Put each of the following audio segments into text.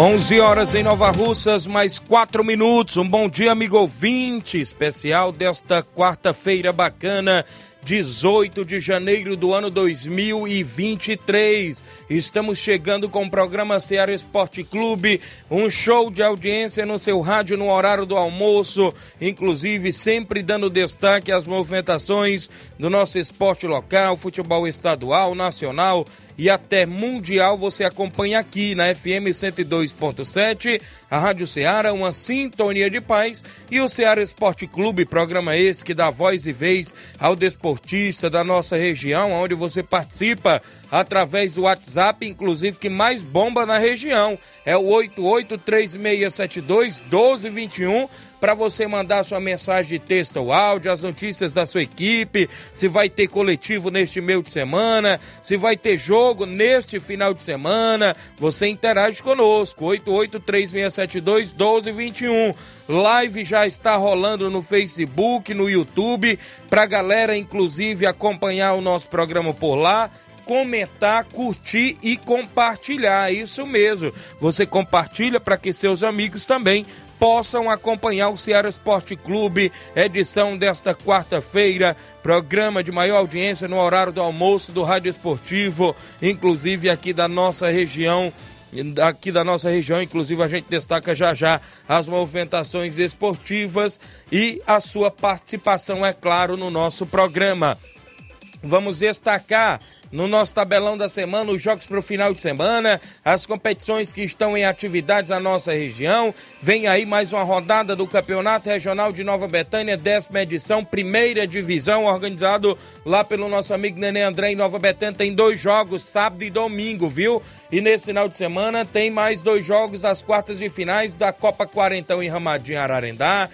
11 horas em Nova Russas, mais 4 minutos. Um bom dia, amigo ouvinte, especial desta quarta-feira bacana 18 de janeiro do ano 2023. Estamos chegando com o programa Ceará Esporte Clube, um show de audiência no seu rádio no horário do almoço, inclusive sempre dando destaque às movimentações do nosso esporte local, futebol estadual, nacional e até mundial você acompanha aqui na FM 102.7, a Rádio Ceará, uma sintonia de paz e o Ceará Esporte Clube, programa esse que dá voz e vez ao desportista da nossa região, onde você participa através do WhatsApp, inclusive que mais bomba na região, é o 883672 1221 para você mandar sua mensagem de texto ou áudio, as notícias da sua equipe, se vai ter coletivo neste meio de semana, se vai ter jogo neste final de semana. Você interage conosco, 8836721221. Live já está rolando no Facebook, no YouTube, para galera inclusive acompanhar o nosso programa por lá comentar, curtir e compartilhar. Isso mesmo. Você compartilha para que seus amigos também possam acompanhar o Ceará Esporte Clube, edição desta quarta-feira, programa de maior audiência no horário do almoço do Rádio Esportivo, inclusive aqui da nossa região aqui da nossa região, inclusive a gente destaca já já as movimentações esportivas e a sua participação, é claro, no nosso programa. Vamos destacar no nosso tabelão da semana, os jogos para o final de semana, as competições que estão em atividades na nossa região. Vem aí mais uma rodada do Campeonato Regional de Nova Betânia, décima edição, primeira divisão, organizado lá pelo nosso amigo Nenê André em Nova Betânia. Tem dois jogos, sábado e domingo, viu? E nesse final de semana tem mais dois jogos das quartas de finais da Copa Quarentão em Ramadinho Ararendá.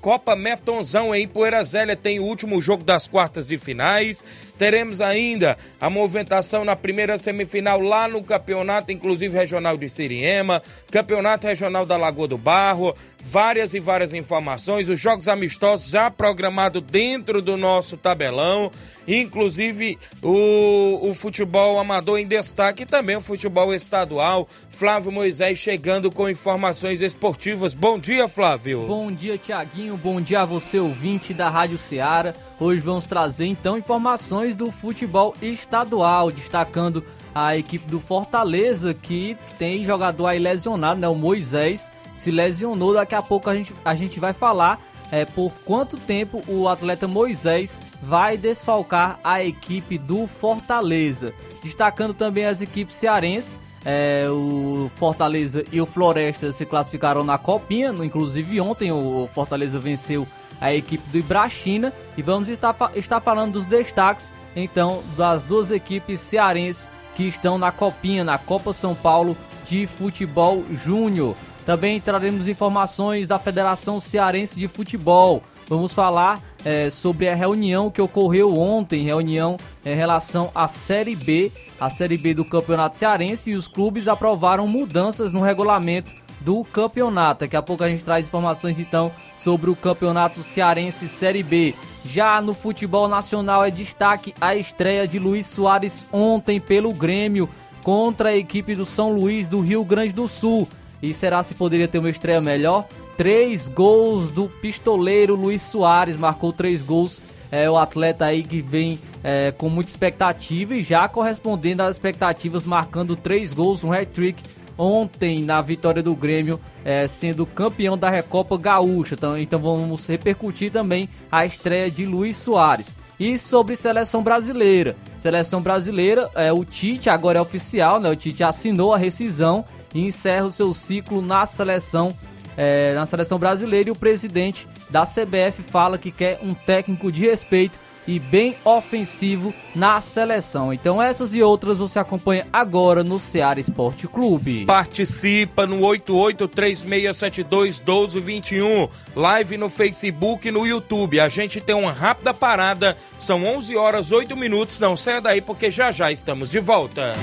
Copa Metonzão em Poeira Zélia tem o último jogo das quartas e finais. Teremos ainda a movimentação na primeira semifinal lá no campeonato, inclusive regional de Siriema, campeonato regional da Lagoa do Barro, várias e várias informações, os jogos amistosos já programados dentro do nosso tabelão, inclusive o, o futebol amador em destaque e também o futebol estadual. Flávio Moisés chegando com informações esportivas. Bom dia, Flávio. Bom dia, Tiaguinho. Bom dia a você, ouvinte da Rádio Ceará. Hoje vamos trazer então informações do futebol estadual, destacando a equipe do Fortaleza que tem jogador aí lesionado, né? O Moisés se lesionou. Daqui a pouco a gente, a gente vai falar é, por quanto tempo o atleta Moisés vai desfalcar a equipe do Fortaleza. Destacando também as equipes cearenses. É, o Fortaleza e o Floresta se classificaram na Copinha, inclusive ontem o Fortaleza venceu a equipe do Ibrachina e vamos estar, estar falando dos destaques então das duas equipes cearenses que estão na Copinha, na Copa São Paulo de Futebol Júnior. Também traremos informações da Federação Cearense de Futebol. Vamos falar é, sobre a reunião que ocorreu ontem, reunião em relação à Série B, a Série B do Campeonato Cearense, e os clubes aprovaram mudanças no regulamento do campeonato. Daqui a pouco a gente traz informações então sobre o Campeonato Cearense Série B. Já no futebol nacional é destaque a estreia de Luiz Soares ontem pelo Grêmio contra a equipe do São Luís do Rio Grande do Sul. E será se poderia ter uma estreia melhor? Três gols do pistoleiro Luiz Soares, marcou três gols. É o atleta aí que vem é, com muita expectativa e já correspondendo às expectativas, marcando três gols, um hat-trick ontem na vitória do Grêmio, é, sendo campeão da Recopa Gaúcha. Então, então vamos repercutir também a estreia de Luiz Soares. E sobre seleção brasileira. Seleção brasileira, é, o Tite agora é oficial, né? O Tite assinou a rescisão e encerra o seu ciclo na seleção, é, na seleção brasileira. E o presidente da CBF fala que quer um técnico de respeito e bem ofensivo na seleção. Então essas e outras você acompanha agora no Ceará Esporte Clube. Participa no 8836721221, live no Facebook e no YouTube. A gente tem uma rápida parada, são 11 horas 8 minutos, não saia daí porque já já estamos de volta.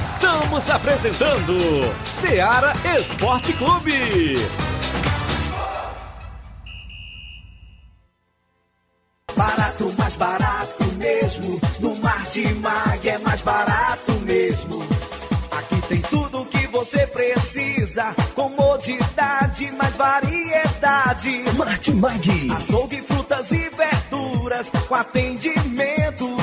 Estamos apresentando Ceará Esporte Clube. Você precisa. Comodidade, mais variedade. Martimag. Açougue, frutas e verduras. Com atendimento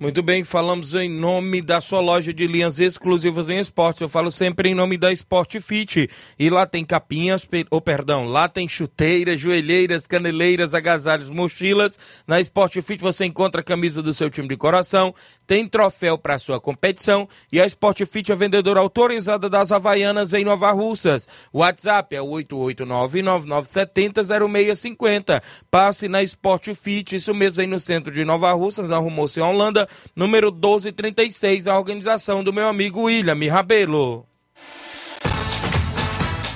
Muito bem, falamos em nome da sua loja de linhas exclusivas em esportes. Eu falo sempre em nome da Sport Fit. E lá tem capinhas, ou oh, perdão, lá tem chuteiras, joelheiras, caneleiras, agasalhos, mochilas. Na Sport Fit você encontra a camisa do seu time de coração, tem troféu para sua competição e a Sport Fit é vendedora autorizada das Havaianas em Nova Russas. WhatsApp é 889-9970-0650. Passe na Sport Fit, isso mesmo aí no centro de Nova Russas, na Rumoção Holanda, número 1236, a organização do meu amigo William Rabelo.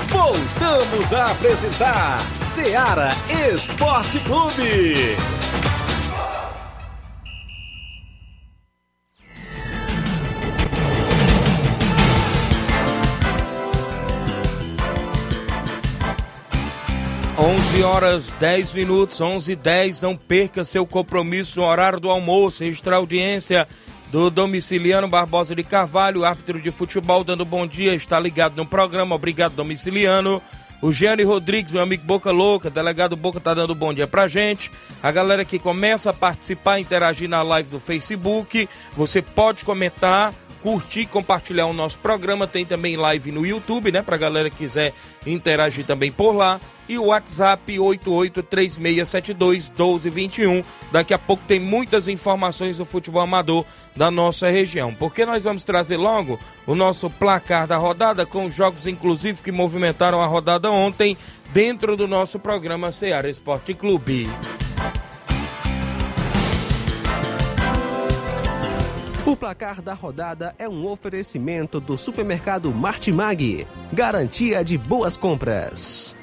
Voltamos a apresentar Ceará Esporte Clube. Horas 10 minutos, 11 e 10. Não perca seu compromisso no horário do almoço. Registrar audiência do Domiciliano Barbosa de Carvalho, árbitro de futebol, dando bom dia. Está ligado no programa. Obrigado, Domiciliano. O Gianni Rodrigues, meu amigo Boca Louca, delegado Boca, tá dando bom dia pra gente. A galera que começa a participar, interagir na live do Facebook. Você pode comentar curtir, compartilhar o nosso programa. Tem também live no YouTube, né? Pra galera que quiser interagir também por lá. E o WhatsApp 8836721221. Daqui a pouco tem muitas informações do futebol amador da nossa região. Porque nós vamos trazer logo o nosso placar da rodada, com jogos inclusive que movimentaram a rodada ontem, dentro do nosso programa Ceará Esporte Clube. O placar da rodada é um oferecimento do supermercado Martimag. Garantia de boas compras.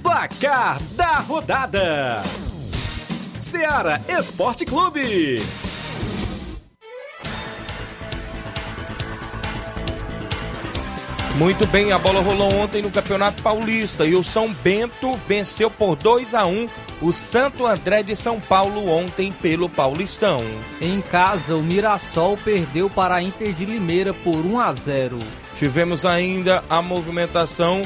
Placar da rodada: Ceará Esporte Clube. Muito bem, a bola rolou ontem no Campeonato Paulista e o São Bento venceu por 2 a 1 o Santo André de São Paulo ontem pelo Paulistão. Em casa, o Mirassol perdeu para a Inter de Limeira por 1 a 0. Tivemos ainda a movimentação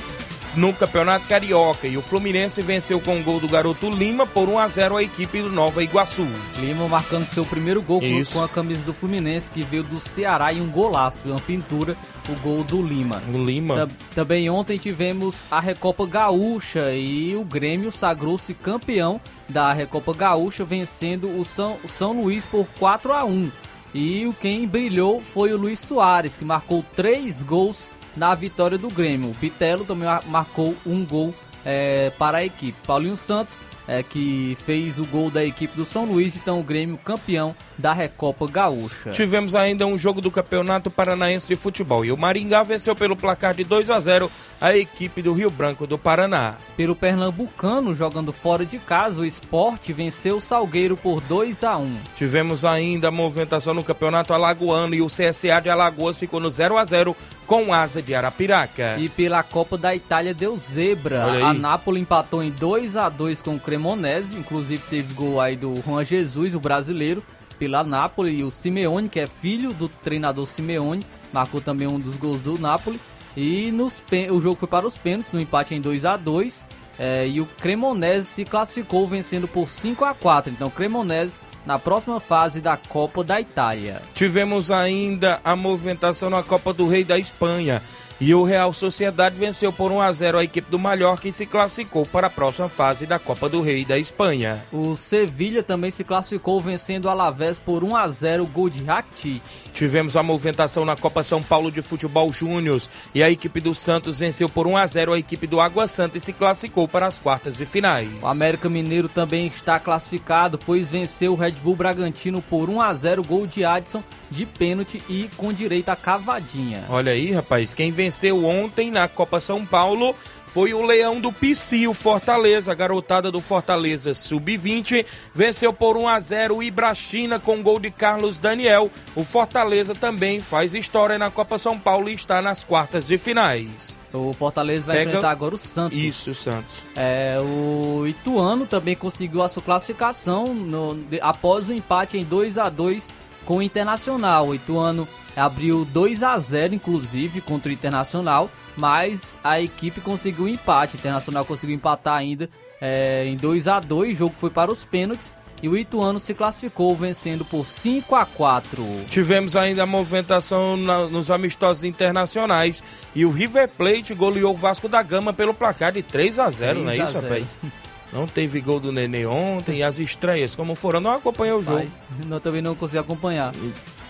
no Campeonato Carioca e o Fluminense venceu com o gol do garoto Lima por 1 a 0 a equipe do Nova Iguaçu. Lima marcando seu primeiro gol Isso. com a camisa do Fluminense que veio do Ceará e um golaço, uma pintura, o gol do Lima. O Lima. também ontem tivemos a Recopa Gaúcha e o Grêmio sagrou-se campeão da Recopa Gaúcha vencendo o São, o São Luís por 4 a 1. E o quem brilhou foi o Luiz Soares, que marcou três gols na vitória do Grêmio. O Pitelo também marcou um gol é, para a equipe. Paulinho Santos é, que fez o gol da equipe do São Luís, então o Grêmio campeão da Recopa Gaúcha. Tivemos ainda um jogo do Campeonato Paranaense de Futebol e o Maringá venceu pelo placar de 2 a 0 a equipe do Rio Branco do Paraná. Pelo Pernambucano, jogando fora de casa, o esporte venceu o Salgueiro por 2 a 1 Tivemos ainda a movimentação no Campeonato Alagoano e o CSA de Alagoas ficou no 0 a 0 com asa de Arapiraca. E pela Copa da Itália deu zebra. A Nápoles empatou em 2 a 2 com o Cremonese, inclusive teve gol aí do Juan Jesus, o brasileiro, pela Nápoles, e o Simeone, que é filho do treinador Simeone, marcou também um dos gols do Nápoles. E nos, o jogo foi para os pênaltis, no empate em 2 a 2 é, e o Cremonese se classificou vencendo por 5 a 4 Então, Cremonese na próxima fase da Copa da Itália. Tivemos ainda a movimentação na Copa do Rei da Espanha. E o Real Sociedade venceu por 1 a 0 a equipe do Mallorca e se classificou para a próxima fase da Copa do Rei da Espanha. O Sevilha também se classificou vencendo o Alavés por 1 a 0 gol de Rakitic. Tivemos a movimentação na Copa São Paulo de Futebol Júnior e a equipe do Santos venceu por 1 a 0 a equipe do Água Santa e se classificou para as quartas de finais. O América Mineiro também está classificado, pois venceu o Red Bull Bragantino por 1 a 0 gol de Adson de pênalti e com direito a cavadinha. Olha aí, rapaz, quem venceu ontem na Copa São Paulo foi o Leão do Pici, o Fortaleza, a garotada do Fortaleza Sub-20, venceu por 1 a 0 o Ibrachina com gol de Carlos Daniel. O Fortaleza também faz história na Copa São Paulo e está nas quartas de finais. O Fortaleza vai Pega... enfrentar agora o Santos. Isso, o Santos. É, o Ituano também conseguiu a sua classificação no, de, após o empate em 2 a 2 com o Internacional. O Ituano abriu 2 a 0 inclusive contra o Internacional, mas a equipe conseguiu um empate. O Internacional conseguiu empatar ainda é, em 2 a 2 o jogo foi para os pênaltis. E o Ituano se classificou vencendo por 5 a 4. Tivemos ainda a movimentação na, nos amistosos internacionais e o River Plate goleou o Vasco da Gama pelo placar de 3 a 0, 3 não é isso, 0. rapaz? Não teve gol do Nenê ontem. E as estreias, como foram, não acompanhou o jogo. Mas, eu também não consegui acompanhar.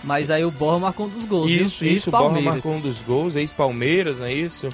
Mas aí o Borra marcou um dos gols. Isso, viu? isso, o Borra marcou um dos gols. Ex-Palmeiras, é isso?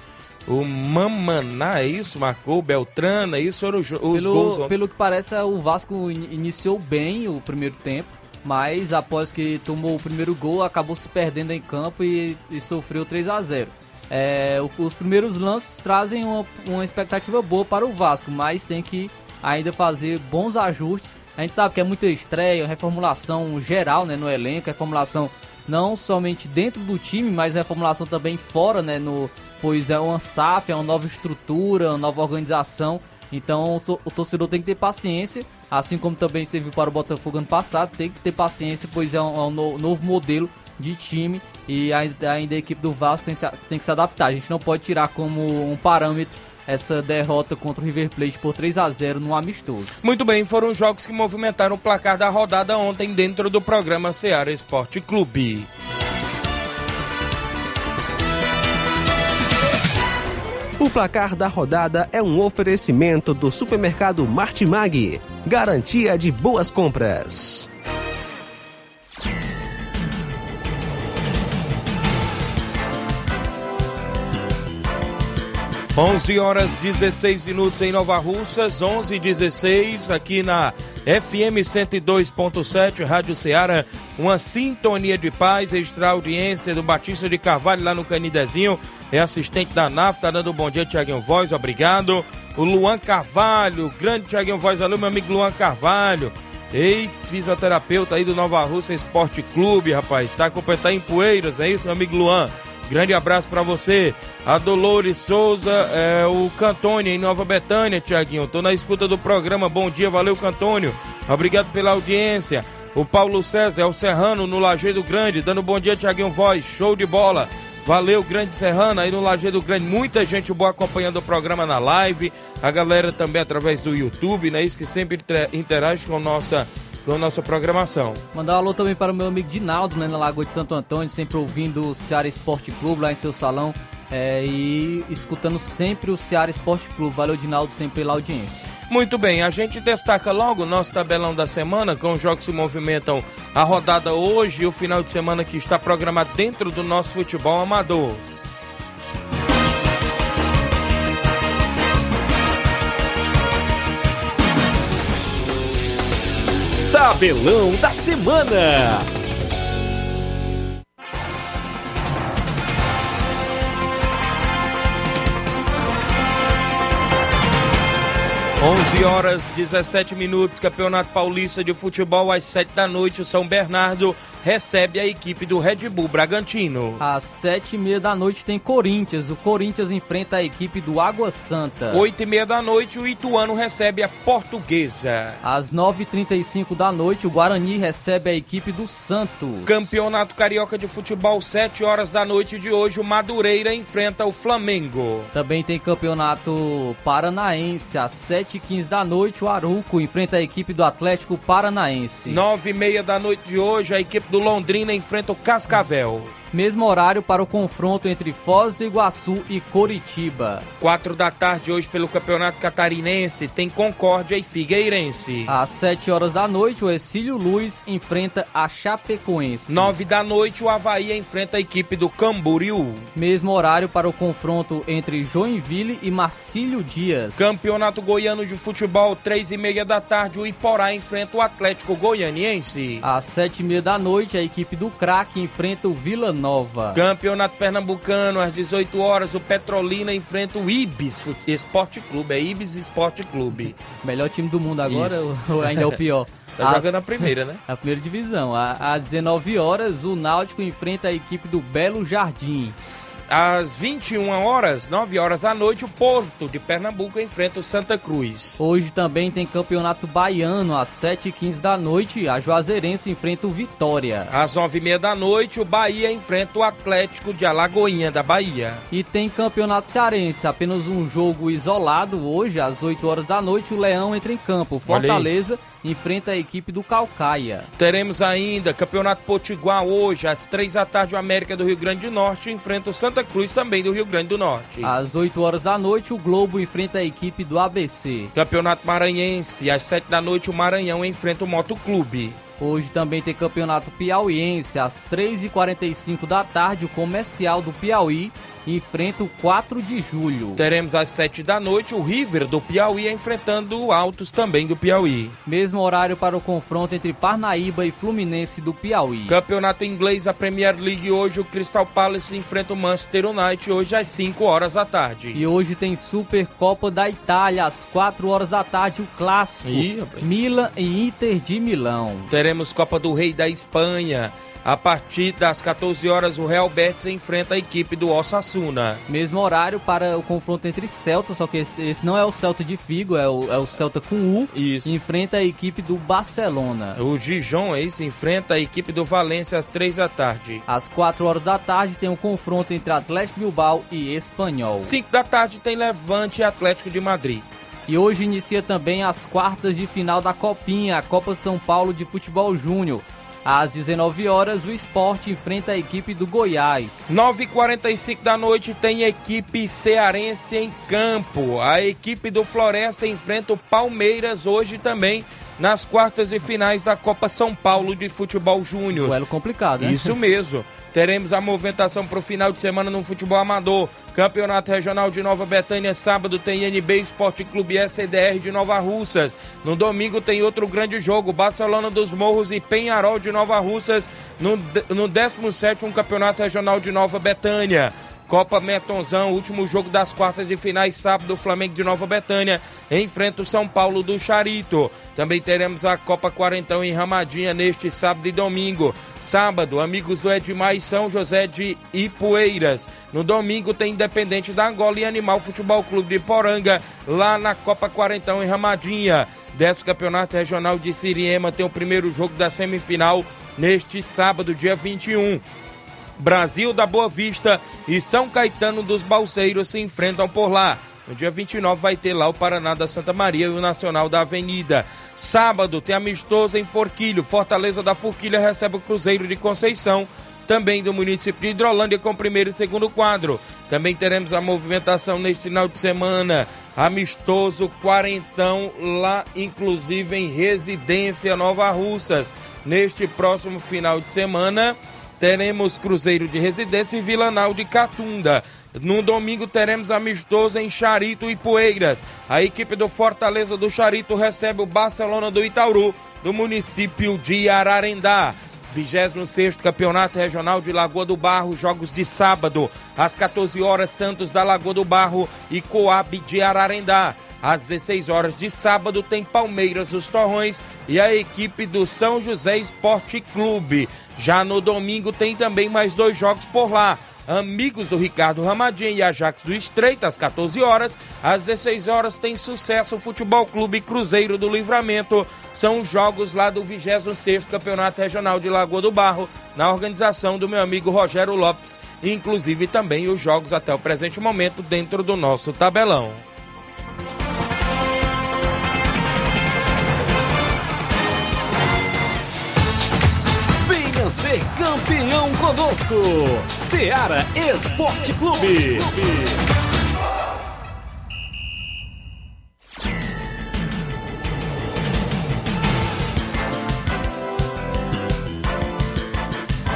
O Mamaná, é isso? Marcou. O Beltrana, é isso foram os, pelo, gols. Pelo que parece, o Vasco iniciou bem o primeiro tempo. Mas após que tomou o primeiro gol, acabou se perdendo em campo e, e sofreu 3 a 0 é, os primeiros lances trazem uma, uma expectativa boa para o Vasco, mas tem que ainda fazer bons ajustes. A gente sabe que é muita estreia, reformulação geral né, no elenco, reformulação não somente dentro do time, mas reformulação também fora, né, no, pois é uma SAF, é uma nova estrutura, uma nova organização. Então o torcedor tem que ter paciência, assim como também serviu para o Botafogo ano passado, tem que ter paciência, pois é um, é um novo modelo de time e ainda, a equipe do Vasco tem, tem que se adaptar. A gente não pode tirar como um parâmetro essa derrota contra o River Plate por 3 a 0 no amistoso. Muito bem, foram jogos que movimentaram o placar da rodada ontem dentro do programa Ceará Esporte Clube. O placar da rodada é um oferecimento do supermercado Martimag, garantia de boas compras. 11 horas 16 minutos em Nova Russas, 11 e 16 aqui na FM 102.7, Rádio Ceará. Uma sintonia de paz, registrar a audiência do Batista de Carvalho lá no Canidezinho. É assistente da NAF, tá dando um bom dia, Tiaguinho Voz, obrigado. O Luan Carvalho, grande Tiaguinho Voz, valeu, meu amigo Luan Carvalho. Ex-fisioterapeuta aí do Nova Russa Esporte Clube, rapaz. Tá tá em Poeiras, é isso, meu amigo Luan? Grande abraço para você. A Dolores Souza, é, o Cantônio em Nova Betânia, Tiaguinho. Tô na escuta do programa. Bom dia, valeu, Cantônio. Obrigado pela audiência. O Paulo César, é o Serrano no Lajeado Grande, dando bom dia, Tiaguinho Voz. Show de bola. Valeu, Grande Serrano, aí no Lajeado Grande. Muita gente boa acompanhando o programa na live. A galera também através do YouTube, né? Isso que sempre interage com nossa com a nossa programação. Mandar um alô também para o meu amigo Dinaldo, né, na Lagoa de Santo Antônio, sempre ouvindo o Ceará Esporte Clube lá em seu salão é, e escutando sempre o Ceará Esporte Clube. Valeu, Dinaldo, sempre pela audiência. Muito bem, a gente destaca logo o nosso tabelão da semana, com os jogos que se movimentam a rodada hoje e o final de semana que está programado dentro do nosso futebol amador. Tabelão da Semana. 11 horas 17 minutos, Campeonato Paulista de Futebol às 7 da noite. O São Bernardo recebe a equipe do Red Bull Bragantino. Às 7 e meia da noite tem Corinthians. O Corinthians enfrenta a equipe do Água Santa. 8 e meia da noite, o Ituano recebe a Portuguesa. Às 9h35 da noite, o Guarani recebe a equipe do Santos. Campeonato Carioca de Futebol, 7 horas da noite de hoje, o Madureira enfrenta o Flamengo. Também tem Campeonato Paranaense às 7 7h15 da noite, o Aruco enfrenta a equipe do Atlético Paranaense. 9 e meia da noite de hoje, a equipe do Londrina enfrenta o Cascavel. Mesmo horário para o confronto entre Foz do Iguaçu e Coritiba. Quatro da tarde hoje pelo Campeonato Catarinense tem Concórdia e Figueirense. Às sete horas da noite o Exílio Luiz enfrenta a Chapecoense. Nove da noite o Havaí enfrenta a equipe do Camboriú. Mesmo horário para o confronto entre Joinville e Marcílio Dias. Campeonato Goiano de Futebol, três e meia da tarde o Iporá enfrenta o Atlético Goianiense. Às sete e meia da noite a equipe do Craque enfrenta o Vila Nova. Campeonato Pernambucano, às 18 horas, o Petrolina enfrenta o Ibis Esporte Clube. É Ibis Esporte Clube. Melhor time do mundo agora ou ainda é o pior? Tá As, jogando a primeira, né? A primeira divisão. Às 19 horas, o Náutico enfrenta a equipe do Belo Jardim. Às 21 horas, 9 horas da noite, o Porto de Pernambuco enfrenta o Santa Cruz. Hoje também tem Campeonato Baiano. Às 7h15 da noite, a Juazeirense enfrenta o Vitória. Às 9h30 da noite, o Bahia enfrenta o Atlético de Alagoinha da Bahia. E tem Campeonato Cearense. Apenas um jogo isolado. Hoje, às 8 horas da noite, o Leão entra em campo. Fortaleza enfrenta a equipe do Calcaia. Teremos ainda Campeonato Potiguar hoje, às três da tarde, o América do Rio Grande do Norte enfrenta o Santa Cruz também do Rio Grande do Norte. Às 8 horas da noite, o Globo enfrenta a equipe do ABC. Campeonato Maranhense, às 7 da noite, o Maranhão enfrenta o Motoclube. Hoje também tem campeonato piauiense às 3h45 da tarde. O comercial do Piauí enfrenta o 4 de julho. Teremos às 7 da noite o River do Piauí enfrentando o Altos também do Piauí. Mesmo horário para o confronto entre Parnaíba e Fluminense do Piauí. Campeonato inglês, a Premier League hoje o Crystal Palace enfrenta o Manchester United hoje às 5 horas da tarde. E hoje tem Supercopa da Itália às 4 horas da tarde o clássico Ih, Milan e Inter de Milão. Teremos Copa do Rei da Espanha. A partir das 14 horas, o Real Betis enfrenta a equipe do Osasuna. Mesmo horário para o confronto entre Celta, só que esse, esse não é o Celta de Figo, é o, é o Celta com U. Isso. Enfrenta a equipe do Barcelona. O Dijon, é isso, enfrenta a equipe do Valência às 3 da tarde. Às 4 horas da tarde tem um confronto entre Atlético Bilbao e Espanhol. 5 da tarde tem Levante e Atlético de Madrid. E hoje inicia também as quartas de final da Copinha, a Copa São Paulo de Futebol Júnior. Às 19 horas, o esporte enfrenta a equipe do Goiás. 9h45 da noite tem equipe cearense em campo. A equipe do Floresta enfrenta o Palmeiras hoje também nas quartas e finais da Copa São Paulo de Futebol Júnior. Duelo complicado, né? Isso mesmo. Teremos a movimentação para o final de semana no futebol amador. Campeonato Regional de Nova Betânia, sábado tem NB Esporte Clube SDR de Nova Russas. No domingo tem outro grande jogo, Barcelona dos Morros e Penharol de Nova Russas, no, no 17 Campeonato Regional de Nova Betânia. Copa Metonzão, último jogo das quartas de finais, sábado, Flamengo de Nova Betânia enfrenta o São Paulo do Charito. Também teremos a Copa Quarentão em Ramadinha neste sábado e domingo. Sábado, amigos do Edmar e São José de Ipueiras. No domingo tem Independente da Angola e Animal Futebol Clube de Poranga, lá na Copa Quarentão em Ramadinha. Décimo Campeonato Regional de Siriema tem o primeiro jogo da semifinal neste sábado, dia 21. Brasil da Boa Vista e São Caetano dos Balseiros se enfrentam por lá. No dia 29 vai ter lá o Paraná da Santa Maria e o Nacional da Avenida. Sábado tem amistoso em Forquilho. Fortaleza da Forquilha recebe o Cruzeiro de Conceição, também do município de Hidrolândia com primeiro e segundo quadro. Também teremos a movimentação neste final de semana. Amistoso quarentão lá, inclusive em Residência Nova Russas. Neste próximo final de semana teremos Cruzeiro de Residência e Vilanal de Catunda. No domingo teremos amistoso em Charito e Poeiras. A equipe do Fortaleza do Charito recebe o Barcelona do Itauru, do município de Ararendá. 26 Campeonato Regional de Lagoa do Barro, jogos de sábado, às 14 horas, Santos da Lagoa do Barro e Coab de Ararendá. Às 16 horas de sábado tem Palmeiras dos Torrões e a equipe do São José Esporte Clube. Já no domingo tem também mais dois jogos por lá. Amigos do Ricardo Ramadinho e Ajax do Estreito, às 14 horas. Às 16 horas tem Sucesso Futebol Clube Cruzeiro do Livramento. São jogos lá do 26º Campeonato Regional de Lagoa do Barro, na organização do meu amigo Rogério Lopes. Inclusive também os jogos até o presente momento dentro do nosso tabelão. Ser campeão conosco. Seara Esporte Clube.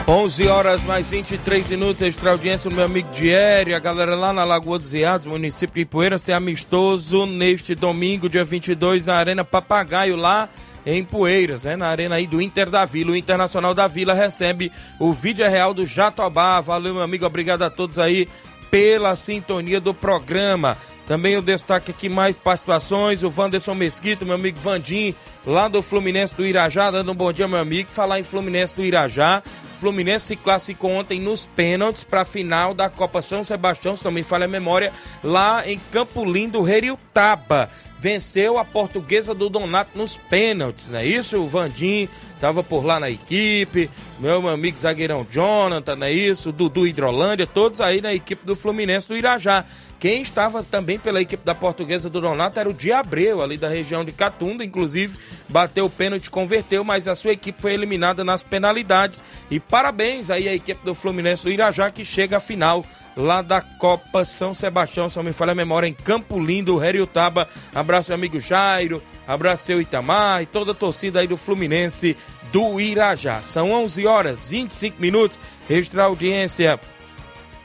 11 horas mais 23 minutos, extra audiência do meu amigo Diério, a galera lá na Lagoa dos Iados, município de Ipueiras, tem amistoso neste domingo, dia 22, na Arena Papagaio, lá em Poeiras, né? Na arena aí do Inter da Vila. O Internacional da Vila recebe o vídeo real do Jatobá. Valeu, meu amigo. Obrigado a todos aí pela sintonia do programa. Também eu destaque aqui mais participações, o Wanderson Mesquita, meu amigo Vandim, lá do Fluminense do Irajá, dando um bom dia, meu amigo. Falar em Fluminense do Irajá, Fluminense se classificou ontem nos pênaltis para a final da Copa São Sebastião, se não me falha a memória, lá em Campo Lindo, Reriutaba. Venceu a portuguesa do Donato nos pênaltis, não é isso? O Vandim estava por lá na equipe, meu amigo zagueirão Jonathan, não é isso? Dudu Hidrolândia, todos aí na equipe do Fluminense do Irajá. Quem estava também pela equipe da portuguesa do Donato era o Diabreu, ali da região de Catunda, inclusive bateu o pênalti, converteu, mas a sua equipe foi eliminada nas penalidades. E parabéns aí à equipe do Fluminense do Irajá que chega à final lá da Copa São Sebastião, se não me falha a memória, em Campo Lindo, Heriutaba. Abraço meu amigo Jairo, abraço seu Itamar e toda a torcida aí do Fluminense do Irajá. São 11 horas 25 minutos, registrar a audiência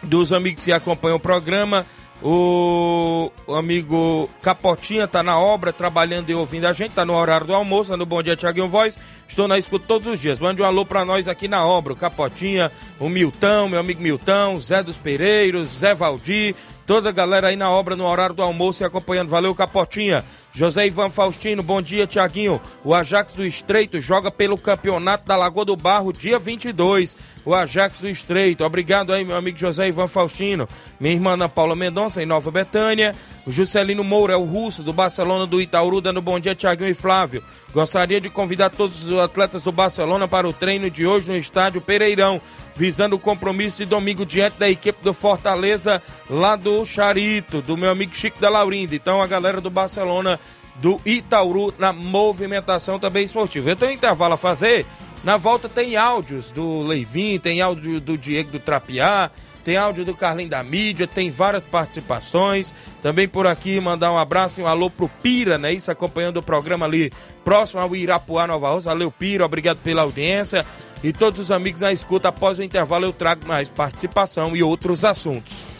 dos amigos que acompanham o programa. O, amigo Capotinha tá na obra, trabalhando e ouvindo a gente, tá no horário do almoço, no Bom Dia Tiaguinho Voz. Estou na escuta todos os dias. Mande um alô pra nós aqui na obra. O Capotinha, o Milton, meu amigo Milton, Zé dos Pereiros, Zé Valdir, toda a galera aí na obra no horário do almoço e acompanhando. Valeu, Capotinha. José Ivan Faustino, bom dia, Tiaguinho. O Ajax do Estreito joga pelo Campeonato da Lagoa do Barro, dia 22. O Ajax do Estreito. Obrigado aí, meu amigo José Ivan Faustino. Minha irmã Ana Paula Mendonça, em Nova Betânia. O Juscelino Moura, é o russo do Barcelona do Itaúru, dando bom dia, Tiaguinho e Flávio. Gostaria de convidar todos os atletas do Barcelona para o treino de hoje no estádio Pereirão, visando o compromisso de domingo diante da equipe do Fortaleza, lá do Charito, do meu amigo Chico da Laurinda. Então, a galera do Barcelona do Itaúru na movimentação também esportiva. Eu tenho um intervalo a fazer. Na volta tem áudios do Leivin, tem áudio do Diego do Trapiá, tem áudio do Carlinho da Mídia, tem várias participações. Também por aqui mandar um abraço e um alô pro Pira, né? Isso, acompanhando o programa ali próximo ao Irapuá, Nova Rosa. Valeu, Pira, obrigado pela audiência. E todos os amigos na escuta, após o intervalo eu trago mais participação e outros assuntos.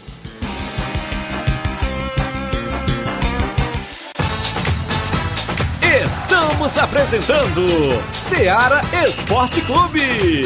Estamos apresentando Seara Esporte Clube.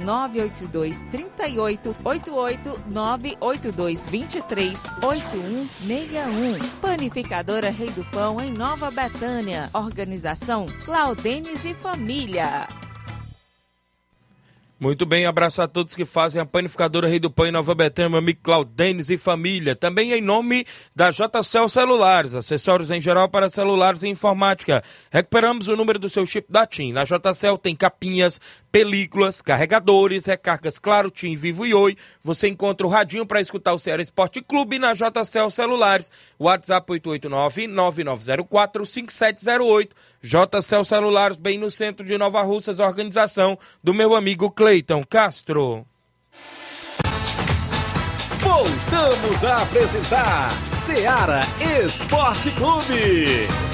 982 38 88 982 23 8161. Panificadora Rei do Pão, em Nova Betânia. Organização Claudenes e Família. Muito bem, abraço a todos que fazem a panificadora Rei do Pão em Nova Betânia, meu amigo Claudenes e família. Também em nome da JCL Celulares, acessórios em geral para celulares e informática. Recuperamos o número do seu chip da TIM. Na JCL tem capinhas, películas, carregadores, recargas Claro, Tim, Vivo e Oi. Você encontra o radinho para escutar o Ceará Esporte Clube na JCL Celulares. WhatsApp 889-9904-5708. JCL Celulares, bem no centro de Nova Russas, organização do meu amigo Cleiton Castro. Voltamos a apresentar Ceará Esporte Clube.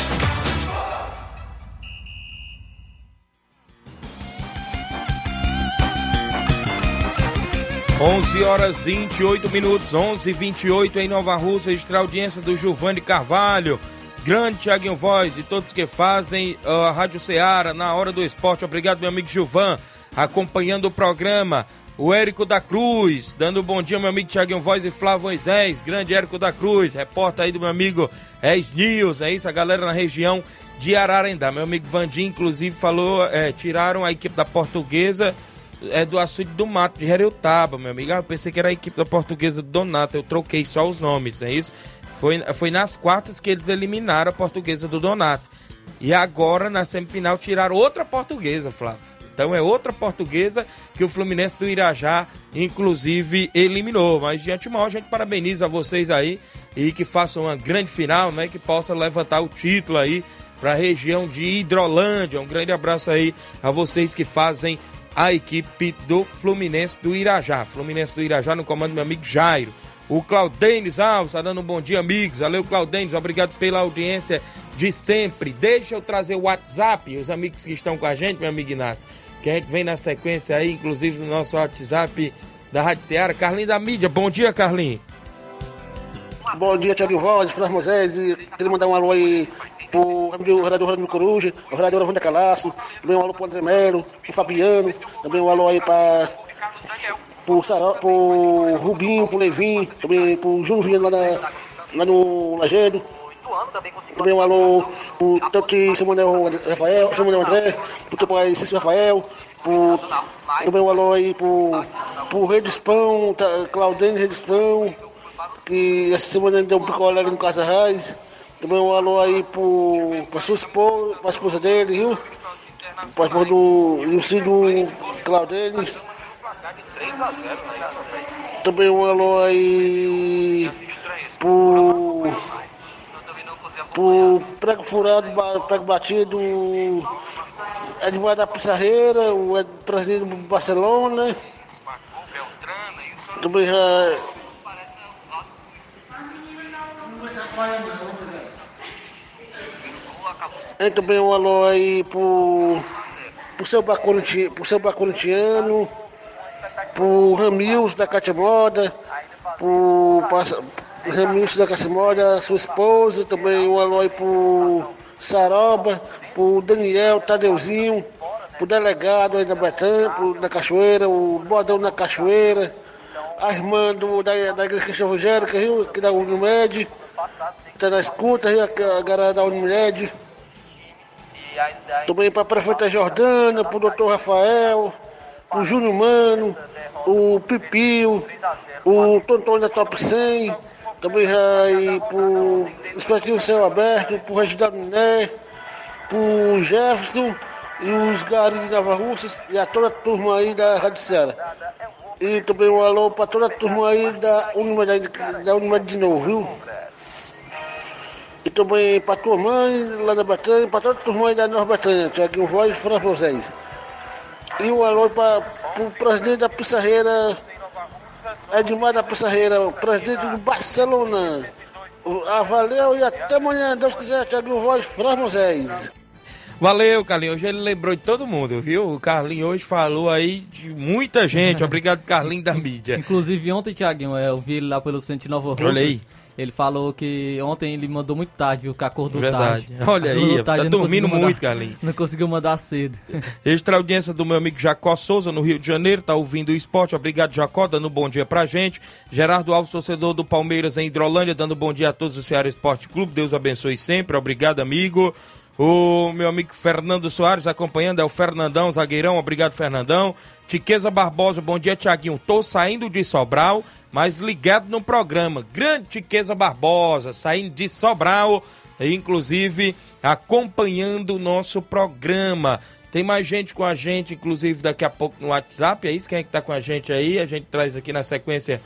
11 horas 28 minutos, 11 28 em Nova Rússia, extra audiência do Giovanni Carvalho, grande Thiaguinho Voz e todos que fazem uh, a Rádio Ceará na hora do esporte. Obrigado, meu amigo Gilvan, acompanhando o programa. O Érico da Cruz, dando um bom dia, meu amigo Thiaguinho Voz e Flávio Moisés, grande Érico da Cruz, repórter aí do meu amigo Es News, é isso, a galera na região de Ararendá. Meu amigo Vandim, inclusive, falou, é, tiraram a equipe da portuguesa é do açude do mato de Jereutaba, meu amigo. Ah, eu pensei que era a equipe da portuguesa do Donato, eu troquei só os nomes, não é isso? Foi, foi nas quartas que eles eliminaram a portuguesa do Donato. E agora, na semifinal, tiraram outra portuguesa, Flávio. Então é outra portuguesa que o Fluminense do Irajá, inclusive, eliminou. Mas de antemão, a gente parabeniza vocês aí e que façam uma grande final, né? Que possa levantar o título aí para a região de Hidrolândia. Um grande abraço aí a vocês que fazem a equipe do Fluminense do Irajá. Fluminense do Irajá no comando do meu amigo Jairo. O Claudênis Alves está dando um bom dia, amigos. Valeu, Claudênis. Obrigado pela audiência de sempre. Deixa eu trazer o WhatsApp, os amigos que estão com a gente, meu amigo Inácio. Que a gente vem na sequência aí, inclusive no nosso WhatsApp da Rádio Ceará. Carlinho da Mídia. Bom dia, Carlinho. Bom dia, Tiago Voz, Flávio Moisés. Queria mandar um alô aí pro vereador Rodrigo Coruja, o vereador Wanda Calasso, também um alô pro André Melo, pro Fabiano, também um alô aí para pro, Saró, pro Rubinho, pro Levin, também pro Júnior Viano lá, lá no Lagedo. Também um alô pro tanto Samuel Rafael, Samuel André, pro teu pai Cícero Rafael, pro, também um alô aí pro, pro Redespão, tá, Claudênio Redespão, que essa semana deu um picolé no Casa Raiz. Também um alô aí pro, pra sua esposa, pra esposa dele, viu? Pra esposa do Ilcido Claudênis. Também um alô aí pro, pro prego furado, prego batido, Edmar da Pissarreira, o presidente do Barcelona. Também já. E também um alô aí pro, pro seu Bacorintiano, pro seu Bacorintiano, pro Ramils da Cátia Moda, pro Ramils da Cátia Moda, sua esposa, também um alô aí pro Saroba, pro Daniel Tadeuzinho, pro delegado aí da Betânia, pro, da Cachoeira, o Bodão da Cachoeira, a irmã do, da, da Igreja Cristã Evangélica, que da Unimed, tá na escuta, a galera da Unimed. Também para a prefeita Jordana, para o doutor Rafael, o Júnior Mano, o Pipio, o Tontão da Top 100, também aí para o Espetinho Céu Aberto, para o Reginaldo para o Jefferson e os garis de Nova Russas e a toda a turma aí da Rádio Ceará. E também um alô para toda a turma aí da Unimed, da Unimed de novo, viu? Também para tua mãe lá da Betânia, para toda a turma aí da Nova Betânia, Tiaguinho Voz e Fran Moisés. E um alô para o presidente da Pissarreira, Edmar da Pissarreira, o presidente do Barcelona. Ah, valeu e até amanhã, Deus quiser, Tiaguinho Voz, Fran Moisés. Valeu, Carlinhos. Hoje ele lembrou de todo mundo, viu? O Carlinhos hoje falou aí de muita gente. Obrigado, Carlinhos da mídia. Inclusive ontem, Tiaguinho, eu vi ele lá pelo centro de Nova Russas. Olha aí. Ele falou que ontem ele mandou muito tarde, viu? Que acordou Verdade. tarde. Olha aí, Acordou tá tarde, não dormindo mandar- muito, Carlinhos. Não conseguiu mandar cedo. Extra audiência do meu amigo Jacó Souza, no Rio de Janeiro, tá ouvindo o esporte. Obrigado, Jacó, dando um bom dia pra gente. Gerardo Alves, torcedor do Palmeiras em Hidrolândia, dando um bom dia a todos do Ceará Esporte Clube. Deus abençoe sempre. Obrigado, amigo. O meu amigo Fernando Soares acompanhando, é o Fernandão, zagueirão. Obrigado, Fernandão. Tiqueza Barbosa, bom dia, Tiaguinho. Tô saindo de Sobral, mas ligado no programa. Grande Tiqueza Barbosa, saindo de Sobral, inclusive acompanhando o nosso programa. Tem mais gente com a gente, inclusive daqui a pouco no WhatsApp. É isso? Quem é que tá com a gente aí? A gente traz aqui na sequência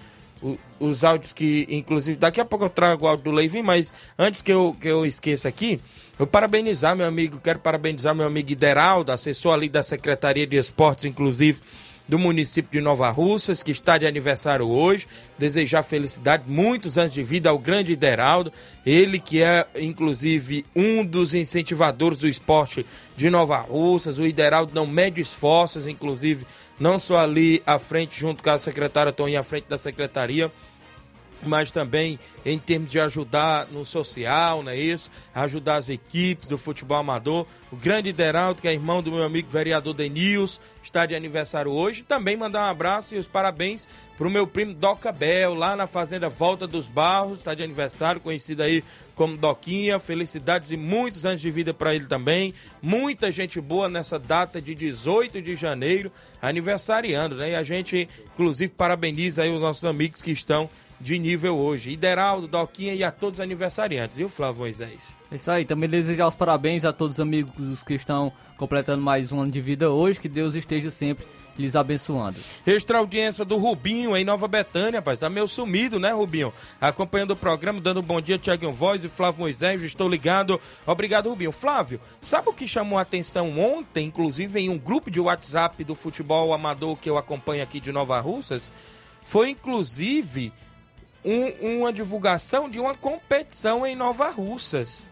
os áudios que, inclusive, daqui a pouco eu trago o áudio do Leivin, mas antes que eu, que eu esqueça aqui, eu parabenizar meu amigo, quero parabenizar meu amigo Ideraldo, assessor ali da Secretaria de Esportes, inclusive, do município de Nova Russas, que está de aniversário hoje. Desejar felicidade, muitos anos de vida ao grande Ideraldo, ele que é, inclusive, um dos incentivadores do esporte de Nova Russas. O Ideraldo não mede esforços, inclusive, não só ali à frente, junto com a secretária Toninha, à frente da secretaria, mas também em termos de ajudar no social, não é isso? Ajudar as equipes do futebol amador. O grande Deraldo, que é irmão do meu amigo vereador Denils, está de aniversário hoje. Também mandar um abraço e os parabéns para o meu primo Doca Bel, lá na Fazenda Volta dos Barros, está de aniversário, conhecido aí como Doquinha. Felicidades e muitos anos de vida para ele também. Muita gente boa nessa data de 18 de janeiro, aniversariando, né? E a gente, inclusive, parabeniza aí os nossos amigos que estão de nível hoje. Ideraldo, Doquinha e a todos os aniversariantes, viu, Flávio Moisés? É isso aí, também desejar os parabéns a todos os amigos que estão completando mais um ano de vida hoje, que Deus esteja sempre lhes abençoando. Extra audiência do Rubinho em Nova Betânia, rapaz. Tá meio sumido, né, Rubinho? Acompanhando o programa, dando um bom dia, Tiaguinho Voz e Flávio Moisés. Estou ligado. Obrigado, Rubinho. Flávio, sabe o que chamou a atenção ontem, inclusive em um grupo de WhatsApp do futebol amador que eu acompanho aqui de Nova Russas? Foi inclusive um- uma divulgação de uma competição em Nova Russas.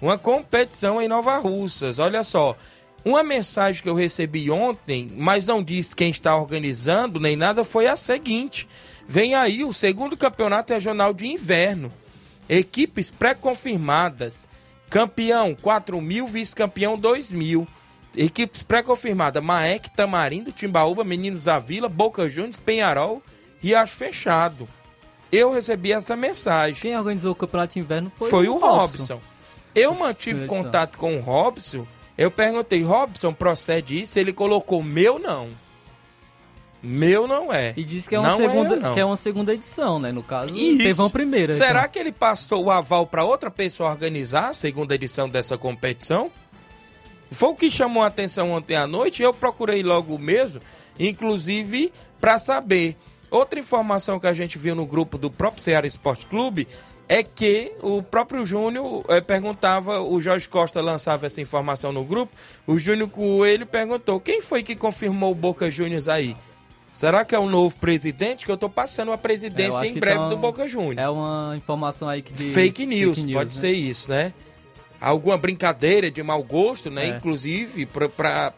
Uma competição em Nova Russas. Olha só. Uma mensagem que eu recebi ontem, mas não disse quem está organizando nem nada, foi a seguinte: vem aí o segundo campeonato regional de inverno. Equipes pré-confirmadas. Campeão 4 mil, vice-campeão 2 mil. Equipes pré-confirmadas: Maek, Tamarindo, Timbaúba, Meninos da Vila, Boca Juniors, Penharol, Riacho Fechado. Eu recebi essa mensagem. Quem organizou o campeonato de inverno foi, Foi, o Robson. Eu mantive contato com o Robson. Eu perguntei, Robson, procede isso? Ele colocou meu não. Meu não é. E disse que é uma, Não segunda, eu, não. que é uma segunda edição, né? No caso, Isso. teve uma primeira. Será então. que ele passou o aval para outra pessoa organizar a segunda edição dessa competição? Foi o que chamou a atenção ontem à noite. Eu procurei logo mesmo, inclusive para saber. Outra informação que a gente viu no grupo do próprio Ceará Esporte Clube é que o próprio Júnior eh, perguntava, o Jorge Costa lançava essa informação no grupo, o Júnior Coelho perguntou: quem foi que confirmou o Boca Juniors aí? Será que é o novo presidente? Que eu tô passando a É, presidência acho em breve então do Boca Juniors. É uma informação aí que de Fake news, fake pode né? ser isso, né? Alguma brincadeira de mau gosto, né? É. Inclusive, pra,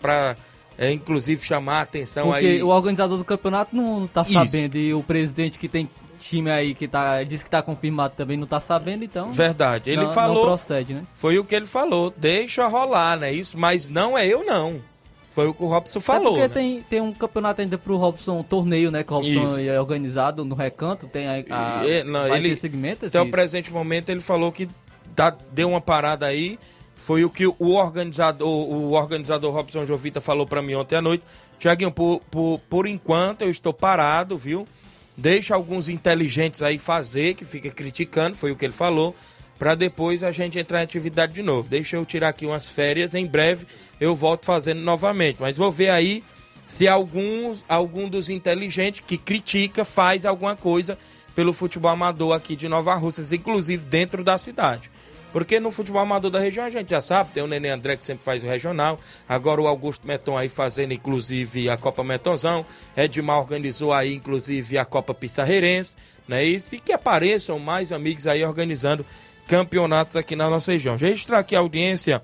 é, inclusive chamar a atenção Porque aí. o organizador do campeonato não tá Isso. sabendo e o presidente que tem time aí que tá, disse que tá confirmado também não tá sabendo, então. Verdade. Ele não, falou. Não procede, né? Foi o que ele falou. Deixa rolar, né? Isso, mas não é eu, não. Foi o que o Robson falou. É porque né? tem, tem um campeonato ainda pro Robson, um torneio, né? Que o Robson Isso. é organizado no recanto, tem a. a É, não, ele, segmento até o esse- presente momento ele falou que tá- deu uma parada aí. Foi o que o organizador, o organizador Robson Jovita falou pra mim ontem à noite. Tiaguinho, por, por, por enquanto eu estou parado, viu? Deixa alguns inteligentes aí fazer, que fica criticando, foi o que ele falou, pra depois a gente entrar em atividade de novo. Deixa eu tirar aqui umas férias, em breve eu volto fazendo novamente. Mas vou ver aí se alguns, algum dos inteligentes que critica faz alguma coisa pelo futebol amador aqui de Nova Russas, inclusive dentro da cidade. Porque no futebol amador da região a gente já sabe, tem o Nenê André que sempre faz o regional, agora o Augusto Meton aí fazendo inclusive a Copa Metonzão, Edmar organizou aí inclusive a Copa Pissarreirense, né? E se que apareçam mais amigos aí organizando campeonatos aqui na nossa região. Registrar aqui a audiência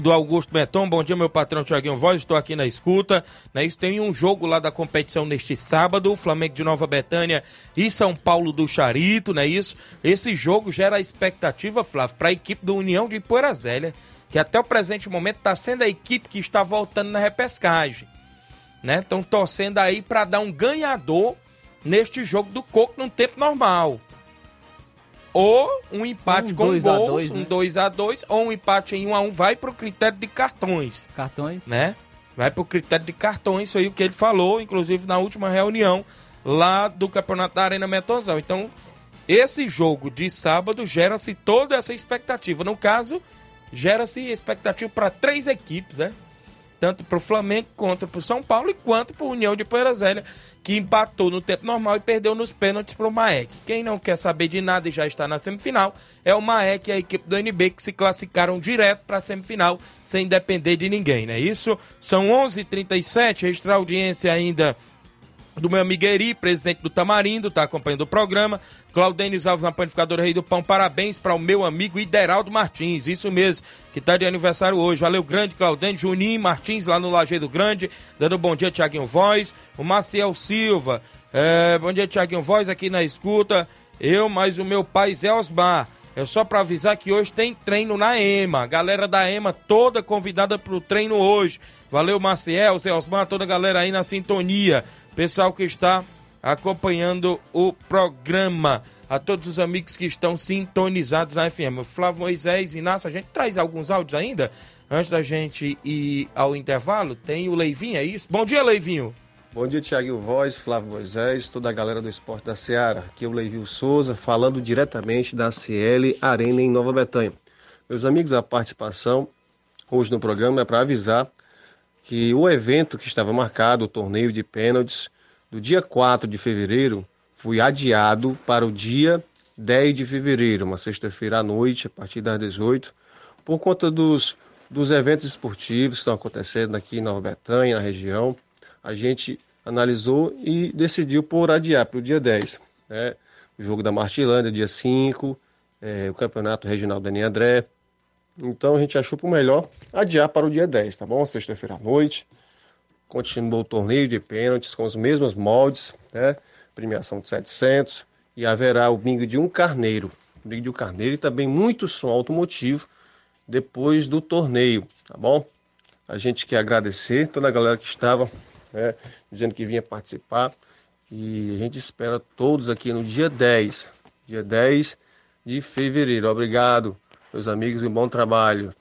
do Augusto Meton. Bom dia, meu patrão Tiaguinho Voz. Estou aqui na escuta. Né? Isso tem um jogo lá da competição neste sábado. Flamengo de Nova Betânia e São Paulo do Charito, não é isso? Esse jogo gera expectativa, Flávio, para a equipe do União de Poeira Zélia, que até o presente momento está sendo a equipe que está voltando na repescagem. Né? Estão torcendo aí para dar um ganhador neste jogo do Coco num tempo normal. Ou um empate Um com dois a gols, dois, um né? 2 a 2 ou um empate em 1 a 1 vai pro critério de cartões, Cartões. né? Vai pro critério de cartões, isso aí o que ele falou, inclusive na última reunião lá do Campeonato da Arena Metonzão. Então, esse jogo de sábado gera-se toda essa expectativa. No caso, gera-se expectativa para três equipes, né? Tanto para o Flamengo quanto para o São Paulo e quanto para a União de Poeira Zélia, que empatou no tempo normal e perdeu nos pênaltis para o Maek. Quem não quer saber de nada e já está na semifinal é o Maek e a equipe do NB que se classificaram direto para a semifinal sem depender de ninguém, né? Isso são 11h37, registrar audiência ainda do meu amigo Eri, presidente do Tamarindo, está acompanhando o programa. Claudênis Alves na Panificadora Rei do Pão, parabéns para o meu amigo Ideraldo Martins, isso mesmo, que está de aniversário hoje. Valeu, grande Claudênis, Juninho Martins lá no Lajeado Grande, dando bom dia, Tiaguinho Voz. O Maciel Silva, é, bom dia, Tiaguinho Voz, aqui na escuta. Eu, mais o meu pai Zé Osmar. É só para avisar que hoje tem treino na EMA. Galera da EMA toda convidada para o treino hoje. Valeu, Maciel, Zé Osmar, toda a galera aí na sintonia pessoal que está acompanhando o programa, a todos os amigos que estão sintonizados na FM. Flávio Moisés, Inácio, a gente traz alguns áudios ainda, antes da gente ir ao intervalo. Tem o Leivinho, é isso? Bom dia, Leivinho. Bom dia, Tiago Voz, Flávio Moisés, toda a galera do Esporte da Seara. Aqui é o Leivinho Souza, falando diretamente da CL Arena em Nova Betânia. Meus amigos, a participação hoje no programa é para avisar que o evento que estava marcado, o torneio de pênaltis, do dia 4 de fevereiro, foi adiado para o dia 10 de fevereiro, uma sexta-feira à noite, a partir das 18, por conta dos, dos eventos esportivos que estão acontecendo aqui Nova Betânia, na região. A gente analisou e decidiu por adiar para o dia 10. Né? O jogo da Martilândia, dia 5, é, o Campeonato Regional Dani André, então a gente achou por melhor adiar para o dia 10, tá bom? Sexta-feira à noite. Continuou o torneio de pênaltis com os mesmos moldes, né? Premiação de 700 e haverá o bingo de um carneiro. O bingo de um carneiro e também muito som automotivo depois do torneio, tá bom? A gente quer agradecer toda a galera que estava né, dizendo que vinha participar e a gente espera todos aqui no dia 10, dia 10 de fevereiro. Obrigado meus amigos, um bom trabalho.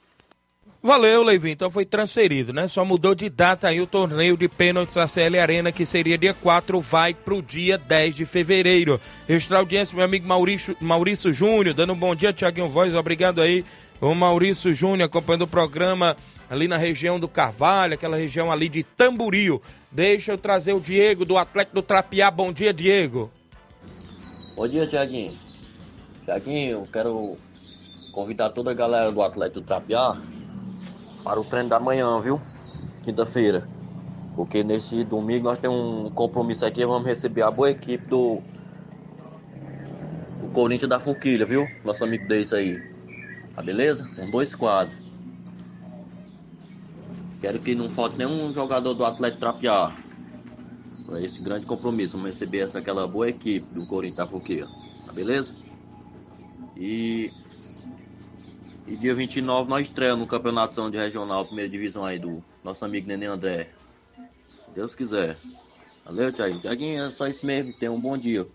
Valeu, Leivinho. Então foi transferido, né? Só mudou de data aí o torneio de pênaltis da CL Arena, que seria dia 4, vai pro dia 10 de fevereiro. Registrar audiência, meu amigo Maurício, Maurício Júnior, dando um bom dia, Tiaguinho Voz, obrigado aí. O Maurício Júnior acompanhando o programa ali na região do Carvalho, aquela região ali de Tamburio. Deixa eu trazer o Diego do Atlético do Trapiá. Bom dia, Diego. Bom dia, Tiaguinho. Tiaguinho, quero Convidar toda a galera do Atlético do Trapiá para o treino da manhã, viu? Quinta-feira. Porque nesse domingo nós temos um compromisso aqui, vamos receber a boa equipe do, do Corinthians da Forquilha, viu? Nosso amigo desse aí. Tá beleza? Com dois quadros. Quero que não falte nenhum jogador do Atlético Trapiá. Para esse grande compromisso. Vamos receber essa aquela boa equipe do Corinthians da Forquilha. Tá beleza? E e dia 29 nós estreamos no Campeonato de Regional, primeira divisão aí do nosso amigo Nenê André. Deus quiser. Valeu, Thiago. Thiaguinho, é só isso mesmo. Tenha um bom dia.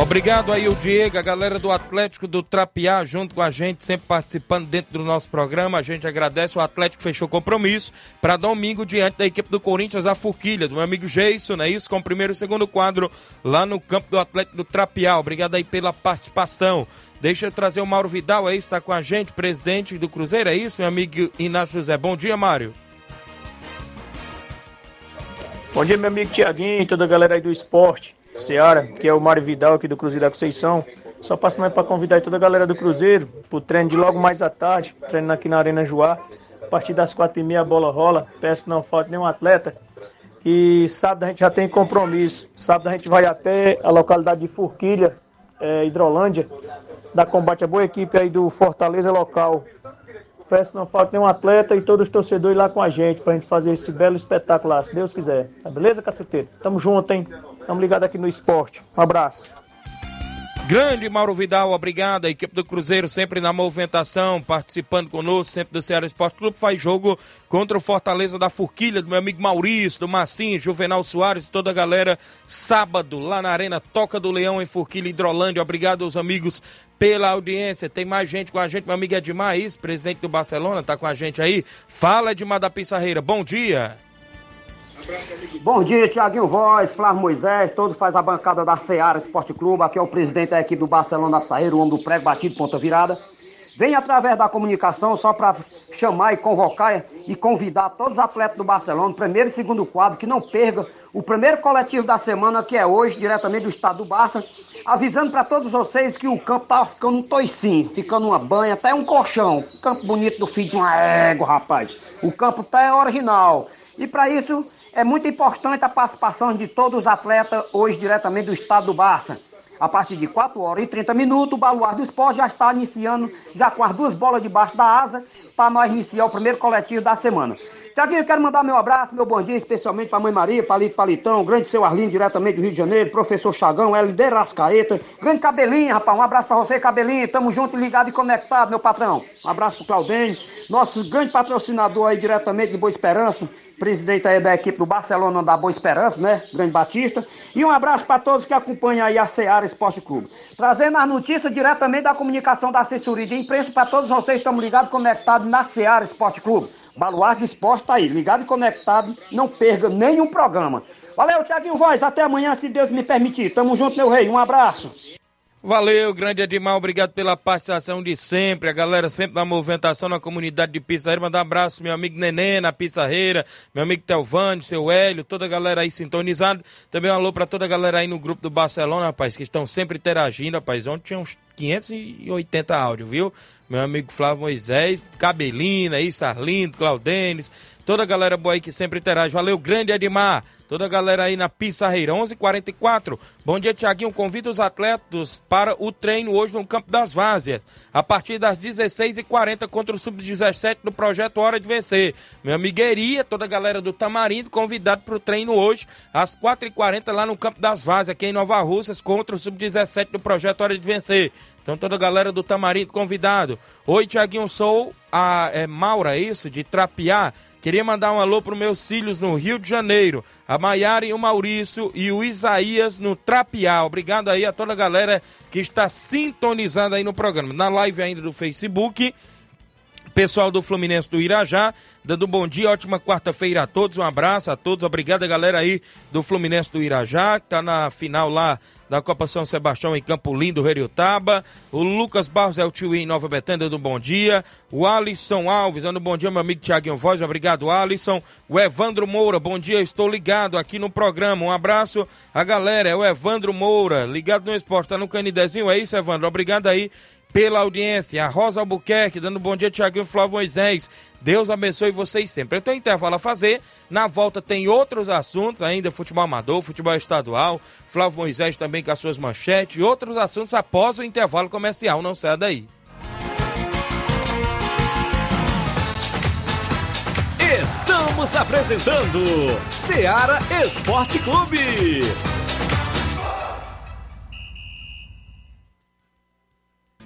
Obrigado aí o Diego, a galera do Atlético do Trapiá junto com a gente, sempre participando dentro do nosso programa. A gente agradece. O Atlético fechou compromisso para domingo diante da equipe do Corinthians, a Forquilha, do meu amigo Geison, né? Isso com o primeiro e segundo quadro lá no campo do Atlético do Trapiá. Obrigado aí pela participação. Deixa eu trazer o Mauro Vidal aí, está com a gente, presidente do Cruzeiro, é isso, meu amigo Inácio José? Bom dia, Mário. Bom dia, meu amigo Tiaguinho, toda a galera aí do esporte, Seara, que é o Mário Vidal aqui do Cruzeiro da Conceição. Só passando aí para convidar toda a galera do Cruzeiro pro treino de logo mais à tarde, treino aqui na Arena Joá. A partir das quatro e meia a bola rola, peço que não falte nenhum atleta. E sábado a gente já tem compromisso. Sábado a gente vai até a localidade de Forquilha, é, Hidrolândia, da combate a boa equipe aí do Fortaleza local. Peço não falte nenhum atleta e todos os torcedores lá com a gente, pra gente fazer esse belo espetáculo lá, se Deus quiser. Tá beleza, caceteiro? Tamo junto, hein? Tamo ligado aqui no esporte. Um abraço. Grande Mauro Vidal, obrigado. A equipe do Cruzeiro sempre na movimentação, participando conosco, sempre do Ceará Esporte Clube. Faz jogo contra o Fortaleza da Forquilha, do meu amigo Maurício, do Massinho, Juvenal Soares, toda a galera. Sábado, lá na Arena Toca do Leão, em Forquilha, Hidrolândia. Obrigado aos amigos pela audiência. Tem mais gente com a gente, meu amigo Edmar, presidente do Barcelona, tá com a gente aí. Fala, Edmar da Pissarreira. Bom dia. Bom dia, Tiaguinho Voz, Flávio Moisés, todos faz a bancada da Seara Esporte Clube. Aqui é o presidente da equipe do Barcelona Pissarreira, o homem do prego batido, ponta virada. Vem através da comunicação só para chamar e convocar e convidar todos os atletas do Barcelona, primeiro e segundo quadro, que não perca o primeiro coletivo da semana, que é hoje, diretamente do estado do Barça, avisando para todos vocês que o campo tá ficando um toicinho, ficando uma banha, até um colchão. Campo bonito do filho de uma égua, rapaz. O campo tá é original. E para isso é muito importante a participação de todos os atletas hoje diretamente do estado do Barça. A partir de 4 horas e 30 minutos, o Baluar do Esporte já está iniciando, já com as duas bolas debaixo da asa, para nós iniciar o primeiro coletivo da semana. Tiaguinho, quero mandar meu abraço, meu bom dia, especialmente para a mãe Maria, Palito Palitão, grande seu Arlindo, diretamente do Rio de Janeiro, professor Chagão, de Rascaeta, grande Cabelinho, rapaz, um abraço para você, Cabelinho, tamo junto, ligado e conectado, meu patrão. Um abraço pro Claudênio, nosso grande patrocinador aí, diretamente de Boa Esperança, presidente aí da equipe do Barcelona da Boa Esperança, né? Grande Batista. E um abraço para todos que acompanham aí a Seara Esporte Clube. Trazendo as notícias diretamente da comunicação da assessoria de imprensa para todos vocês que estamos ligados conectados na Seara Esporte Clube. Baluarte do Esporte tá aí, ligado e conectado, não perca nenhum programa. Valeu, Tiaguinho Voz, até amanhã, se Deus me permitir. Tamo junto, meu rei, um abraço. Valeu, grande Edmar, obrigado pela participação de sempre. A galera sempre na movimentação na comunidade de Pissarreira. Mandar um abraço, meu amigo Nenê na Pissarreira, meu amigo Telvânio, seu Hélio, toda a galera aí sintonizada. Também um alô pra toda a galera aí no grupo do Barcelona, rapaz, que estão sempre interagindo, rapaz. Ontem tinha uns 580 áudios, viu? Meu amigo Flávio Moisés, Cabelina aí, Sarlindo, Claudênis, toda a galera boa aí que sempre interage. Valeu, grande Edmar. Toda a galera aí na Pissarreira, 11:44. Bom dia, Tiaguinho. Convido os atletas para o treino hoje no Campo das Várzeas, a partir das 16h40 contra o Sub-17 do projeto Hora de Vencer. Meu amigueria, toda a galera do Tamarindo, convidado para o treino hoje, às 4h40 lá no Campo das Várzeas, aqui em Nova Russas, contra o Sub-17 do projeto Hora de Vencer. Então toda a galera do Tamarindo convidado. Oi, Tiaguinho, sou a é, Maura, isso, de Trapiá. Queria mandar um alô para meus filhos no Rio de Janeiro, a Maiara e o Maurício e o Isaías no Trapiá. Obrigado aí a toda a galera que está sintonizando aí no programa. Na live ainda do Facebook, pessoal do Fluminense do Irajá, dando um bom dia, ótima quarta-feira a todos, um abraço a todos, obrigado a galera aí do Fluminense do Irajá, que tá na final lá da Copa São Sebastião em Campo Lindo, Veriutaba. O Lucas Barros é o tio em Nova Betânia, dando um bom dia. O Alisson Alves, dando um bom dia, meu amigo Tiaguinho Voz, obrigado, Alisson. O Evandro Moura, bom dia, estou ligado aqui no programa. Um abraço a galera, é o Evandro Moura, ligado no esporte, tá no Canidezinho, é isso, Evandro? Obrigado aí pela audiência. A Rosa Albuquerque, dando bom dia, Tiaguinho Flávio Moisés. Deus abençoe vocês sempre. Eu tenho intervalo a fazer. Na volta tem outros assuntos, ainda futebol amador, futebol estadual. Flávio Moisés também com as suas manchetes e outros assuntos após o intervalo comercial. Não saia daí. Estamos apresentando Seara Esporte Clube.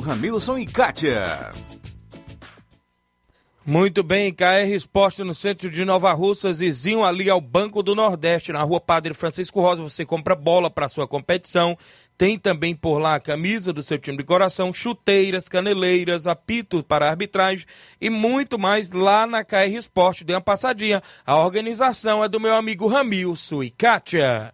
Ramilson e Kátia. Muito bem, KR Esporte no centro de Nova Russas, vizinho ali ao Banco do Nordeste, na rua Padre Francisco Rosa. Você compra bola para sua competição. Tem também por lá a camisa do seu time de coração, chuteiras, caneleiras, apito para arbitragem e muito mais lá na KR Esporte. Dê uma passadinha. A organização é do meu amigo Ramilson e Kátia.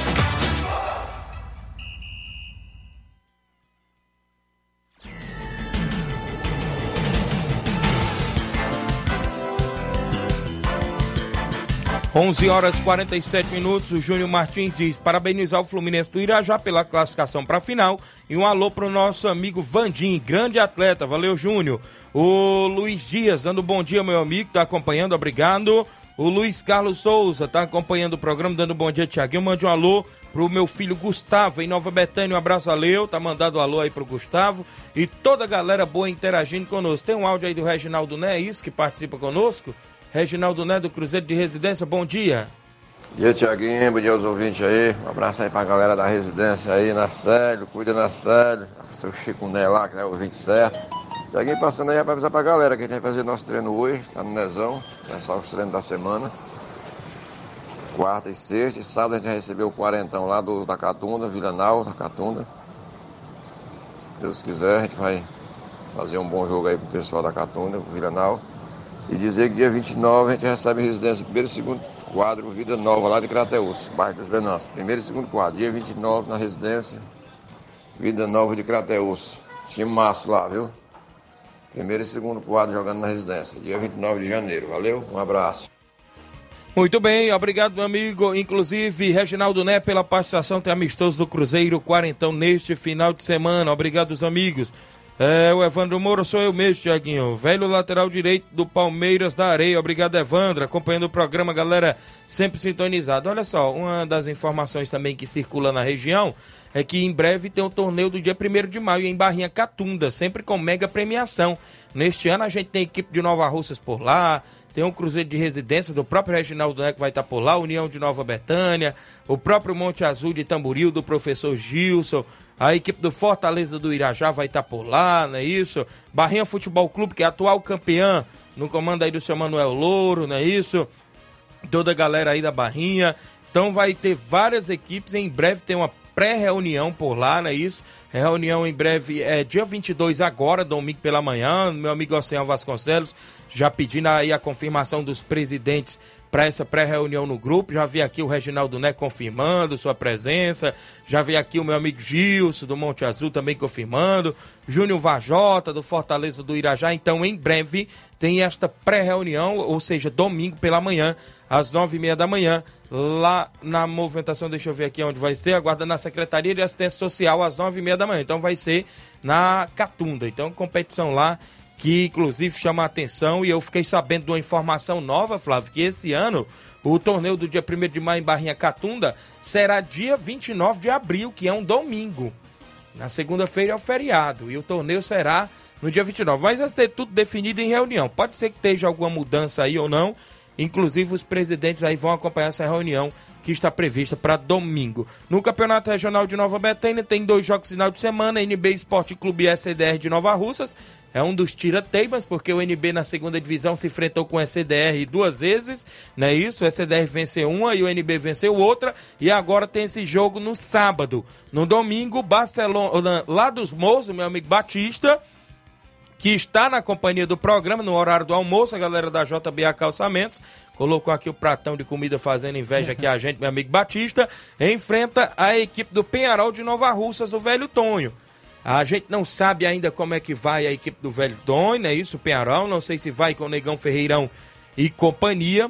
11 horas 47 minutos. O Júnior Martins diz: parabenizar o Fluminense do Irajá pela classificação para a final. E um alô para o nosso amigo Vandim, grande atleta. Valeu, Júnior. O Luiz Dias, dando bom dia, meu amigo, está acompanhando, obrigado. O Luiz Carlos Souza está acompanhando o programa, dando bom dia, Tiaguinho. Mande um alô pro meu filho Gustavo, em Nova Betânia. Um abraço, valeu. Tá mandando um alô aí pro Gustavo. E toda a galera boa interagindo conosco. Tem um áudio aí do Reginaldo Né, isso, que participa conosco? Reginaldo do Cruzeiro de Residência, bom dia. Bom dia, Tiaguinho. Bom dia aos ouvintes aí. Um abraço aí pra galera da residência aí, na Célio. Cuida na Célio. Seu Chico Né lá, que é o ouvinte certo. Tiaguinho passando aí pra avisar pra galera que a gente vai fazer nosso treino hoje. Tá no Nezão. Começar os treinos da semana. Quarta e sexta. E sábado a gente vai receber o quarentão lá do, da Catunda, Vila Nau, da Catunda. Se Deus quiser, a gente vai fazer um bom jogo aí pro pessoal da Catunda, pro Vila Nau. E dizer que dia 29 a gente recebe residência primeiro e segundo quadro Vida Nova lá de Crateus, bairro dos Venâncios. Primeiro e segundo quadro, dia 29 na residência Vida Nova de Crateus. Time massa lá, viu? Primeiro e segundo quadro jogando na residência, dia 29 de janeiro. Valeu, um abraço. Muito bem, obrigado, meu amigo. Inclusive, Reginaldo Né, pela participação, tem amistoso do Cruzeiro Quarentão neste final de semana. Obrigado, os amigos. É, o Evandro Moura sou eu mesmo, Tiaguinho. Velho lateral direito do Palmeiras da Areia. Obrigado, Evandro. Acompanhando o programa, galera, sempre sintonizado. Olha só, uma das informações também que circula na região é que em breve tem o torneio do dia 1 de maio em Barrinha Catunda, sempre com mega premiação. Neste ano a gente tem equipe de Nova Russas por lá, tem um cruzeiro de residência do próprio Reginaldo Neco vai estar por lá, União de Nova Betânia, o próprio Monte Azul de Tamboril do professor Gilson, a equipe do Fortaleza do Irajá vai estar por lá, não é isso? Barrinha Futebol Clube, que é atual campeã, no comando aí do seu Manuel Louro, não é isso? Toda a galera aí da Barrinha. Então vai ter várias equipes, em breve tem uma pré-reunião por lá, não é isso? Reunião em breve, é dia 22 agora, domingo pela manhã, meu amigo Oceano Vasconcelos, já pedindo aí a confirmação dos presidentes para essa pré-reunião no grupo. Já vi aqui o Reginaldo Né confirmando sua presença. Já vi aqui o meu amigo Gilson do Monte Azul também confirmando. Júnior Vajota do Fortaleza do Irajá. Então, em breve, tem esta pré-reunião, ou seja, domingo pela manhã, às nove e meia da manhã, lá na movimentação, deixa eu ver aqui onde vai ser, aguarda na Secretaria de Assistência Social às nove e meia da manhã. Então vai ser na Catunda. Então, competição lá que inclusive chama a atenção e eu fiquei sabendo de uma informação nova, Flávio, que esse ano o torneio do dia 1 de maio em Barrinha Catunda será dia 29 de abril, que é um domingo. Na segunda-feira é o feriado e o torneio será no dia 29. Mas vai ser tudo definido em reunião. Pode ser que esteja alguma mudança aí ou não. Inclusive os presidentes aí vão acompanhar essa reunião que está prevista para domingo. No Campeonato Regional de Nova Betânia tem dois jogos final de semana, NB Esporte Clube e SDR de Nova Russas. É um dos tira-teimas, porque o NB na segunda divisão se enfrentou com o SDR duas vezes, não é isso? O SDR venceu uma e o NB venceu outra, e agora tem esse jogo no sábado. No domingo, Barcelona, lá dos Morros, meu amigo Batista, que está na companhia do programa no horário do almoço, a galera da JBA Calçamentos, colocou aqui o pratão de comida fazendo inveja aqui a gente, meu amigo Batista, enfrenta a equipe do Penharol de Nova Russas, o Velho Tonho. A gente não sabe ainda como é que vai a equipe do Velho Tonho, é isso, Penharol, não sei se vai com o Negão Ferreirão e companhia.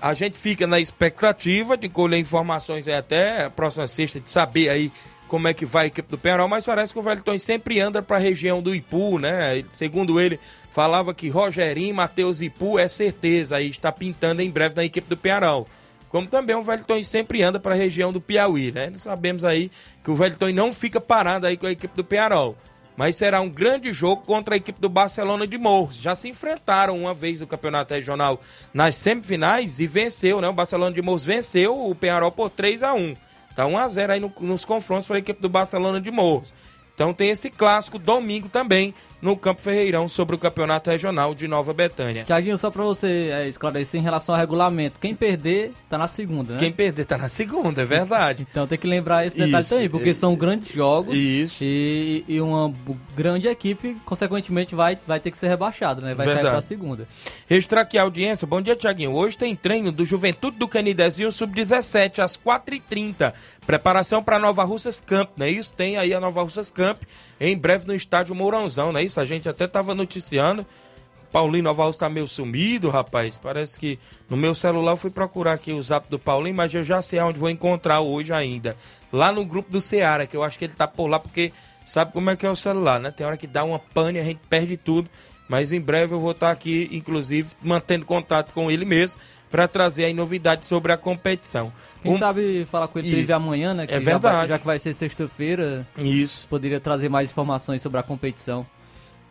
A gente fica na expectativa de colher informações até a próxima sexta, de saber aí como é que vai a equipe do Penharol, mas parece que o Velton sempre anda para a região do Ipu, né? Segundo ele, falava que Rogerinho, Matheus Ipu é certeza, aí está pintando em breve na equipe do Penharol. Como também o Velton sempre anda para a região do Piauí, né? Nós sabemos aí que o Velton não fica parado aí com a equipe do Penharol. Mas será um grande jogo contra a equipe do Barcelona de Morros. Já se enfrentaram uma vez no Campeonato Regional nas semifinais e venceu, né? O Barcelona de Morros venceu o Penharol por 3 a 1 Tá 1x0 aí no, nos confrontos para a equipe do Barcelona de Morros. Então tem esse clássico domingo também no Campo Ferreirão sobre o Campeonato Regional de Nova Betânia. Tiaguinho, só para você é, esclarecer em relação ao regulamento, quem perder tá na segunda, né? Quem perder tá na segunda, é verdade. então tem que lembrar esse detalhe Isso, também, porque é- são grandes jogos Isso. E, e uma grande equipe, consequentemente, vai, vai ter que ser rebaixada, né? Vai cair Verdade. pra segunda. Registrar aqui a audiência. Bom dia, Tiaguinho. Hoje tem treino do Juventude do Canidezinho Sub-17 às 4h30. Preparação para Nova Russas Camp, não é isso? Tem aí a Nova Russas Camp em breve no estádio Mourãozão, não é isso? A gente até tava noticiando. Paulinho Nova Russa tá meio sumido, rapaz. Parece que no meu celular eu fui procurar aqui o zap do Paulinho, mas eu já sei onde vou encontrar hoje ainda. Lá no grupo do Ceará, que eu acho que ele tá por lá, porque sabe como é que é o celular, né? Tem hora que dá uma pane, a gente perde tudo. Mas em breve eu vou estar aqui, inclusive, mantendo contato com ele mesmo, para trazer aí novidades sobre a competição. Quem Um- sabe falar com ele Isso. teve amanhã, né? Que É já vai- verdade. Já, que vai ser sexta-feira. Isso. Poderia trazer mais informações sobre a competição.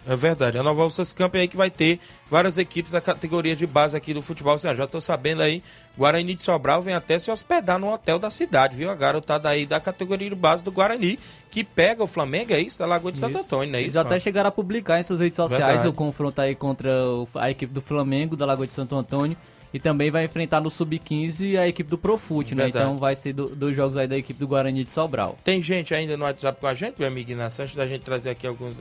É verdade. A Nova Russas Camp é aí que vai ter várias equipes da categoria de base aqui do futebol. Assim, já tô sabendo aí, Guarani de Sobral vem até se hospedar no hotel da cidade, viu? A garotada aí da categoria de base do Guarani, que pega o Flamengo, é isso? Da Lagoa de Santo Antônio, não é Eles isso? até mano? chegaram a publicar em suas redes sociais Verdade. o confronto aí contra a equipe do Flamengo, da Lagoa de Santo Antônio. E também vai enfrentar no Sub-15 a equipe do Profute, né? Então vai ser do- dois jogos aí da equipe do Guarani de Sobral. Tem gente ainda no WhatsApp com a gente, meu amigo Inácio, antes da gente trazer aqui alguns.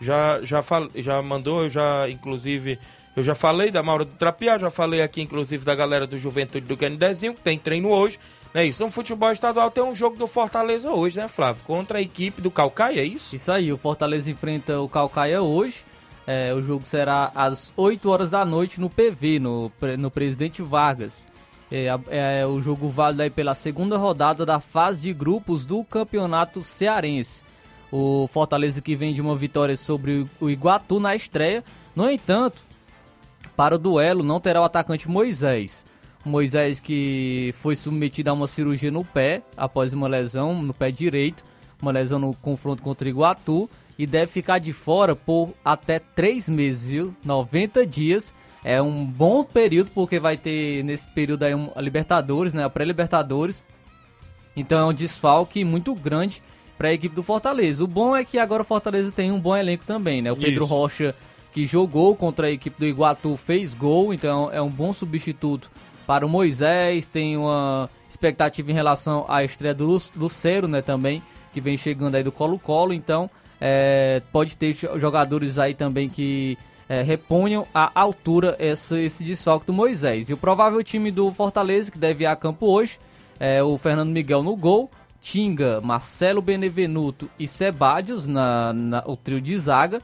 Já, já, fal... já mandou, eu já, inclusive, eu já falei da Maura do Trapiá, já falei aqui, inclusive, da galera do Juventude do Canidezinho, que tem treino hoje. É isso? No futebol estadual tem um jogo do Fortaleza hoje, né, Flávio? Contra a equipe do Calcaia, é isso? Isso aí, o Fortaleza enfrenta o Calcaia hoje. É, o jogo será às 8 horas da noite no PV, no, no Presidente Vargas. É, é o jogo válido aí pela segunda rodada da fase de grupos do Campeonato Cearense. O Fortaleza que vem de uma vitória sobre o Iguatu na estreia. No entanto, para o duelo não terá o atacante Moisés. Moisés que foi submetido a uma cirurgia no pé após uma lesão no pé direito, uma lesão no confronto contra o Iguatu e deve ficar de fora por até três meses, viu? 90 dias. É um bom período porque vai ter nesse período aí um, a Libertadores, né? A pré-Libertadores. Então é um desfalque muito grande para a equipe do Fortaleza. O bom é que agora o Fortaleza tem um bom elenco também, né? O Pedro Isso. Rocha, que jogou contra a equipe do Iguatu, fez gol, então é um bom substituto para o Moisés. Tem uma expectativa em relação à estreia do Lu- Lucero, né? Também, que vem chegando aí do Colo-Colo. Então é, pode ter jo- jogadores aí também que é, reponham à altura essa, esse desfalque do Moisés. E o provável time do Fortaleza, que deve ir a campo hoje, é o Fernando Miguel no gol, Tinga, Marcelo Benevenuto e Sebadios na, na- o trio de zaga,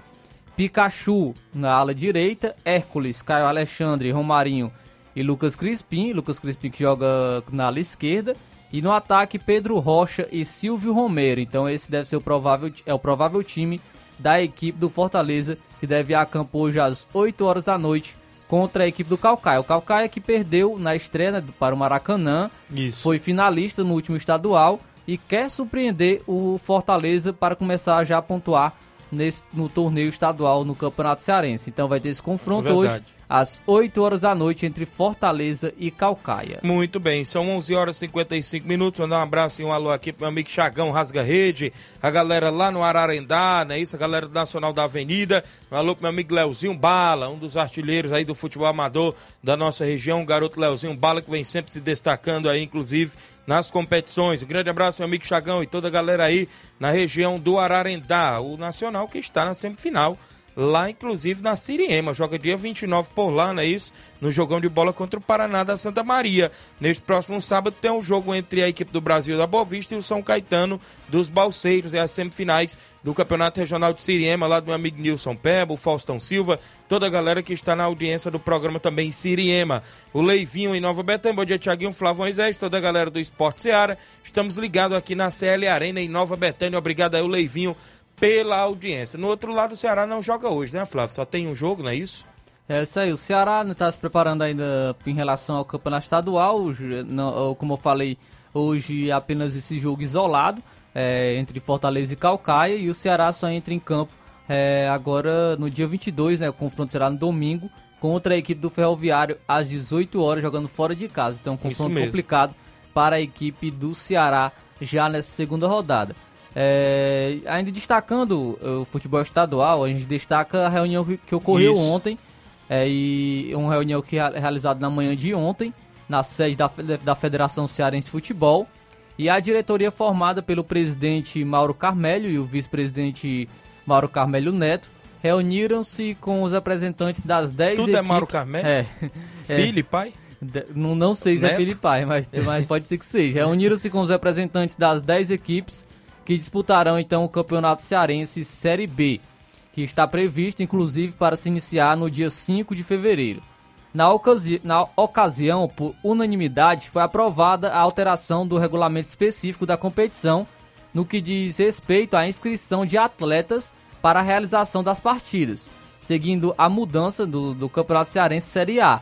Pikachu na ala direita, Hércules, Caio Alexandre, Romarinho e Lucas Crispim, Lucas Crispim que joga na ala esquerda, e no ataque Pedro Rocha e Silvio Romero. Então esse deve ser o provável é o provável time da equipe do Fortaleza que deve ir a campo hoje às 8 horas da noite contra a equipe do Calcaia. O Calcaia que perdeu na estreia né, para o Maracanã, Isso. foi finalista no último estadual e quer surpreender o Fortaleza para começar já a pontuar nesse, no torneio estadual no Campeonato Cearense. Então vai ter esse confronto hoje Verdade. Às 8 horas da noite entre Fortaleza e Calcaia. Muito bem, são 11 horas e 55 minutos. Mandar um abraço e um alô aqui pro meu amigo Chagão Rasga Rede, a galera lá no Ararendá, né? Isso, a galera do Nacional da Avenida. Um alô pro meu amigo Leozinho Bala, um dos artilheiros aí do futebol amador da nossa região, o garoto Leozinho Bala, que vem sempre se destacando aí, inclusive nas competições. Um grande abraço, meu amigo Chagão e toda a galera aí na região do Ararendá, o Nacional que está na semifinal lá inclusive na Siriema. Joga dia 29 por lá, não é isso? No jogão de bola contra o Paraná da Santa Maria. Neste próximo sábado tem um jogo entre a equipe do Brasil da Bovista e o São Caetano dos Balseiros. É as semifinais do Campeonato Regional de Siriema, lá do meu amigo Nilson Pebo, Faustão Silva, toda a galera que está na audiência do programa também em Siriema. O Leivinho em Nova Betânia, bom dia Tiaguinho, Flávio Moisés, toda a galera do Esporte Seara. Estamos ligados aqui na CL Arena em Nova Betânia. Obrigado aí, o Leivinho pela audiência. No outro lado, o Ceará não joga hoje, né, Flávio? Só tem um jogo, não é isso? É isso aí, o Ceará está se preparando ainda em relação ao campeonato estadual. Não- como eu falei, hoje apenas esse jogo isolado é, entre Fortaleza e Calcaia. E o Ceará só entra em campo é, agora no dia 22, né? O confronto será no domingo contra a equipe do Ferroviário às 18 horas, jogando fora de casa. Então, um confronto complicado para a equipe do Ceará já nessa segunda rodada. É, ainda destacando uh, o futebol estadual, a gente destaca a reunião que, que ocorreu Isso. ontem, é, e uma reunião que é realizada na manhã de ontem, na sede da, da Federação Cearense de Futebol, e a diretoria formada pelo presidente Mauro Carmelho e o vice-presidente Mauro Carmelho Neto reuniram-se com os representantes das 10 Tudo é. Mauro Carmelho? É. Filho e pai? De- Não, não sei se é Neto? filho e pai, mas, mas pode ser que seja. Reuniram-se com os representantes das 10 equipes que disputarão então o Campeonato Cearense Série B, que está previsto inclusive para se iniciar no dia 5 de fevereiro. Na, ocasi- na ocasião, por unanimidade, foi aprovada a alteração do regulamento específico da competição no que diz respeito à inscrição de atletas para a realização das partidas, seguindo a mudança do, do Campeonato Cearense Série A.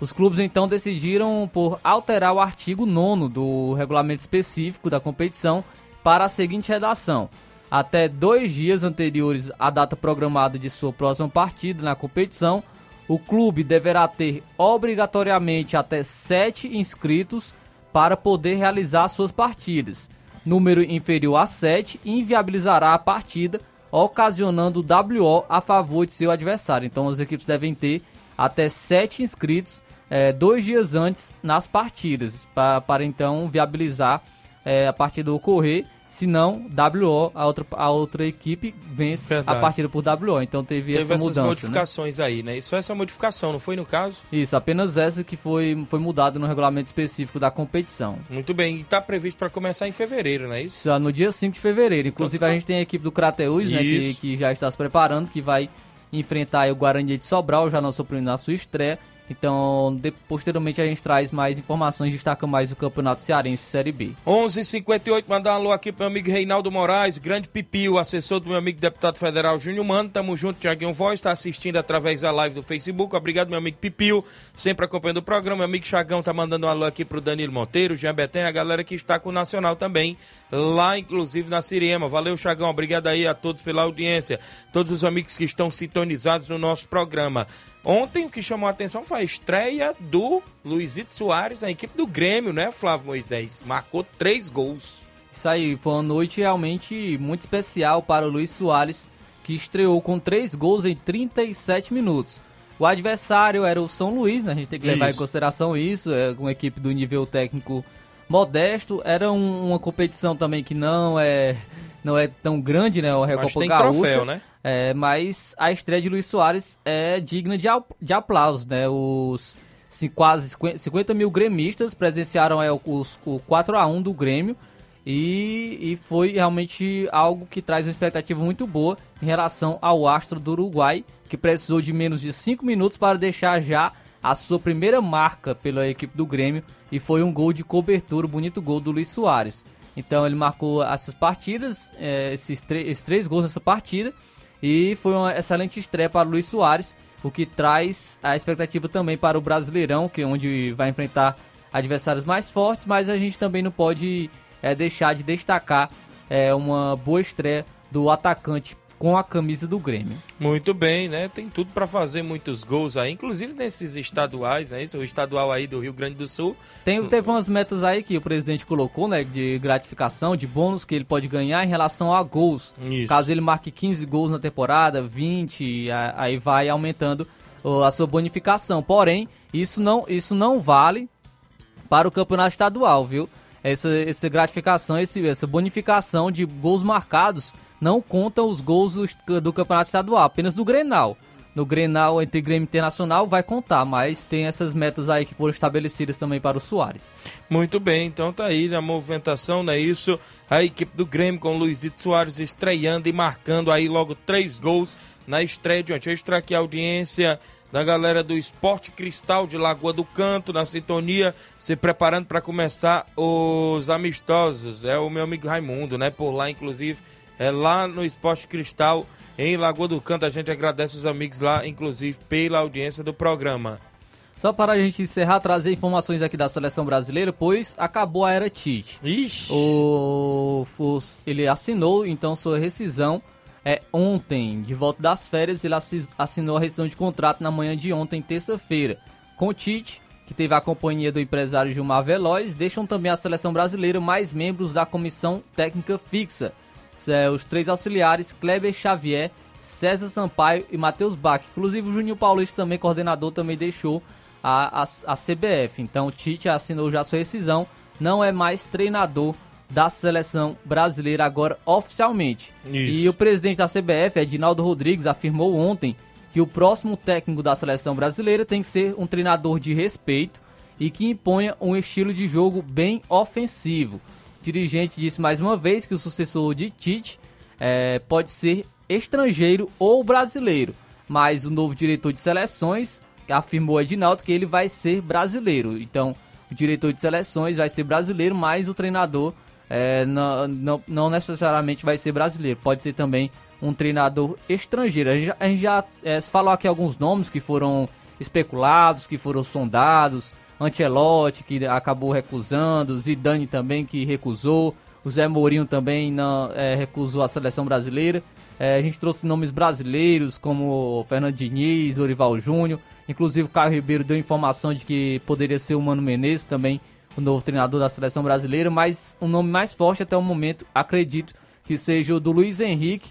Os clubes então decidiram por alterar o artigo 9 do regulamento específico da competição para a seguinte redação: até dois dias anteriores à data programada de sua próxima partida na competição, o clube deverá ter obrigatoriamente até sete inscritos para poder realizar suas partidas. Número inferior a 7 inviabilizará a partida, ocasionando WO a favor de seu adversário. Então as equipes devem ter até 7 inscritos é, dois dias antes nas partidas, para então viabilizar é, a partida ocorrer se não, WO, a outra, a outra equipe vence Verdade. a partida por WO. Então teve, Teve essa essas mudança. né? modificações aí, né? Isso é essa modificação, não foi no caso? Isso, apenas essa que foi, foi mudada no regulamento específico da competição. Muito bem, e está previsto para começar em fevereiro, não é isso? Só no dia 5 de fevereiro. Inclusive, a gente tem a equipe do Crateus, né? Que, Isso. que já está se preparando, que vai enfrentar aí o Guarani de Sobral, já na sua, na sua estreia. Então, de- posteriormente, a gente traz mais informações, destaca mais o Campeonato Cearense Série B. 11:58 mandar um alô aqui pro meu amigo Reinaldo Moraes, grande Pipio, assessor do meu amigo deputado federal Júnior Mano. Tamo junto, Tiaguinho Voz, tá assistindo através da live do Facebook. Obrigado, meu amigo Pipio, sempre acompanhando o programa. Meu amigo Chagão tá mandando um alô aqui pro Danilo Monteiro, Jean Betânia, a galera que está com o Nacional também, lá inclusive na Siriema. Valeu, Chagão, obrigado aí a todos pela audiência, todos os amigos que estão sintonizados no nosso programa. Ontem o que chamou a atenção foi a estreia do Luizito Soares, na equipe do Grêmio, né, Flávio Moisés? Marcou três gols. Isso aí, foi uma noite realmente muito especial para o Luiz Soares, que estreou com três gols em 37 minutos. O adversário era o São Luís, né? a gente tem que levar Isso. em consideração isso, é uma equipe do nível técnico modesto. Era um- uma competição também que não é, não é tão grande, né? O Recopa tem Gaúcha. troféu, né? É, mas a estreia de Luiz Soares é digna de, de aplausos, né? Os quase 50 50 mil gremistas presenciaram é, os, o 4x1 do Grêmio e, e foi realmente algo que traz uma expectativa muito boa em relação ao astro do Uruguai, que precisou de menos de 5 minutos para deixar já a sua primeira marca pela equipe do Grêmio e foi um gol de cobertura, bonito gol do Luiz Soares. Então ele marcou essas partidas, eh, esses, esses três gols nessa partida e foi uma excelente estreia para Luiz Soares, o que traz a expectativa também para o Brasileirão, que é onde vai enfrentar adversários mais fortes, mas a gente também não pode eh, deixar de destacar eh, uma boa estreia do atacante com a camisa do Grêmio. Muito bem, né? Tem tudo para fazer muitos gols aí, inclusive nesses estaduais, né? Isso, o estadual aí do Rio Grande do Sul. Tem, teve umas metas aí que o presidente colocou, né, de gratificação, de bônus que ele pode ganhar em relação a gols. Isso. Caso ele marque 15 gols na temporada, 20, a- aí vai aumentando a sua bonificação. Porém, isso não, isso não vale para o campeonato estadual, viu? Essa, essa gratificação, esse, essa bonificação de gols marcados não conta os gols do, do campeonato estadual, apenas do Grenal. No Grenal entre Grêmio Internacional vai contar, mas tem essas metas aí que foram estabelecidas também para o Soares. Muito bem, então tá aí na movimentação, não é isso? A equipe do Grêmio com o Luizito Soares estreando e marcando aí logo três gols na estreia de ontem. Extra aqui a audiência da galera do Esporte Cristal de Lagoa do Canto, na sintonia, se preparando para começar os amistosos. É o meu amigo Raimundo, né? Por lá, inclusive, é lá no Esporte Cristal, em Lagoa do Canto. A gente agradece os amigos lá, inclusive, pela audiência do programa. Só para a gente encerrar, trazer informações aqui da seleção brasileira, pois acabou a era Tite. Ixi. O, o- ele assinou então sua rescisão é ontem, de volta das férias, ele assi- assinou a rescisão de contrato na manhã de ontem, terça-feira, com o Tite, que teve a companhia do empresário Gilmar Veloz, deixam também a seleção brasileira mais membros da comissão técnica fixa. É, os três auxiliares, Kleber Xavier, César Sampaio e Matheus Bach. Inclusive o Juninho Paulista, também coordenador, também deixou a, a, a CBF. Então o Tite assinou já sua rescisão, não é mais treinador da seleção brasileira agora oficialmente. Isso. E o presidente da CBF, Edinaldo Rodrigues, afirmou ontem que o próximo técnico da seleção brasileira tem que ser um treinador de respeito e que imponha um estilo de jogo bem ofensivo. Dirigente disse mais uma vez que o sucessor de Tite eh, pode ser estrangeiro ou brasileiro, mas o novo diretor de seleções afirmou Edinaldo que ele vai ser brasileiro. Então, o diretor de seleções vai ser brasileiro, mas o treinador eh, não, não, não necessariamente vai ser brasileiro. Pode ser também um treinador estrangeiro. A gente já, a gente já eh, falou aqui alguns nomes que foram especulados, que foram sondados. Ancelotti, que acabou recusando. Zidane também, que recusou. O Zé Mourinho também não, é, recusou a seleção brasileira. É, a gente trouxe nomes brasileiros como Fernando Diniz, Orival Júnior. Inclusive o Caio Ribeiro deu informação de que poderia ser o Mano Menezes também, o novo treinador da seleção brasileira. Mas o nome mais forte até o momento, acredito, que seja o do Luiz Henrique,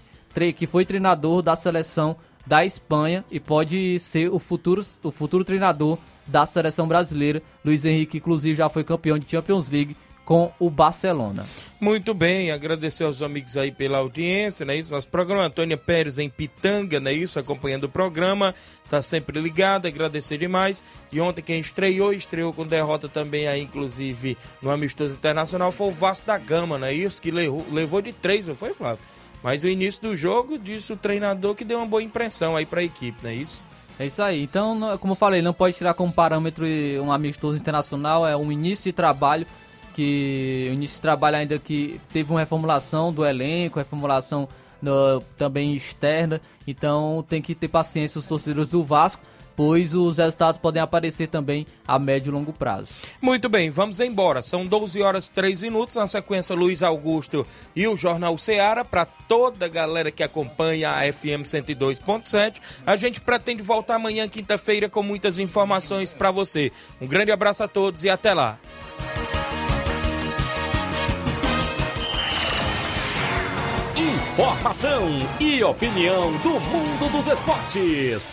que foi treinador da seleção da Espanha e pode ser o futuro, o futuro treinador da seleção brasileira. Luiz Henrique, inclusive, já foi campeão de Champions League com o Barcelona. Muito bem, agradecer aos amigos aí pela audiência, né? Isso, nosso programa, Antônia Pérez em Pitanga, né? Isso, acompanhando o programa, tá sempre ligado, agradecer demais. E ontem quem estreou, estreou com derrota também aí, inclusive, no Amistoso Internacional, foi o Vasco da Gama, né? Isso, que levou, levou de três, não foi, Flávio? Mas o início do jogo, disse o treinador que deu uma boa impressão aí para a equipe, não é isso? É isso aí. Então, como eu falei, não pode tirar como parâmetro um amistoso internacional, é um início de trabalho que o início de trabalho ainda que teve uma reformulação do elenco, reformulação no, também externa, então tem que ter paciência os torcedores do Vasco, pois os resultados podem aparecer também a médio e longo prazo. Muito bem, vamos embora. São 12 horas e 3 minutos. Na sequência, Luiz Augusto e o Jornal Ceará. Para toda a galera que acompanha a FM 102.7. A gente pretende voltar amanhã, quinta-feira, com muitas informações para você. Um grande abraço a todos e até lá. Informação e opinião do mundo dos esportes.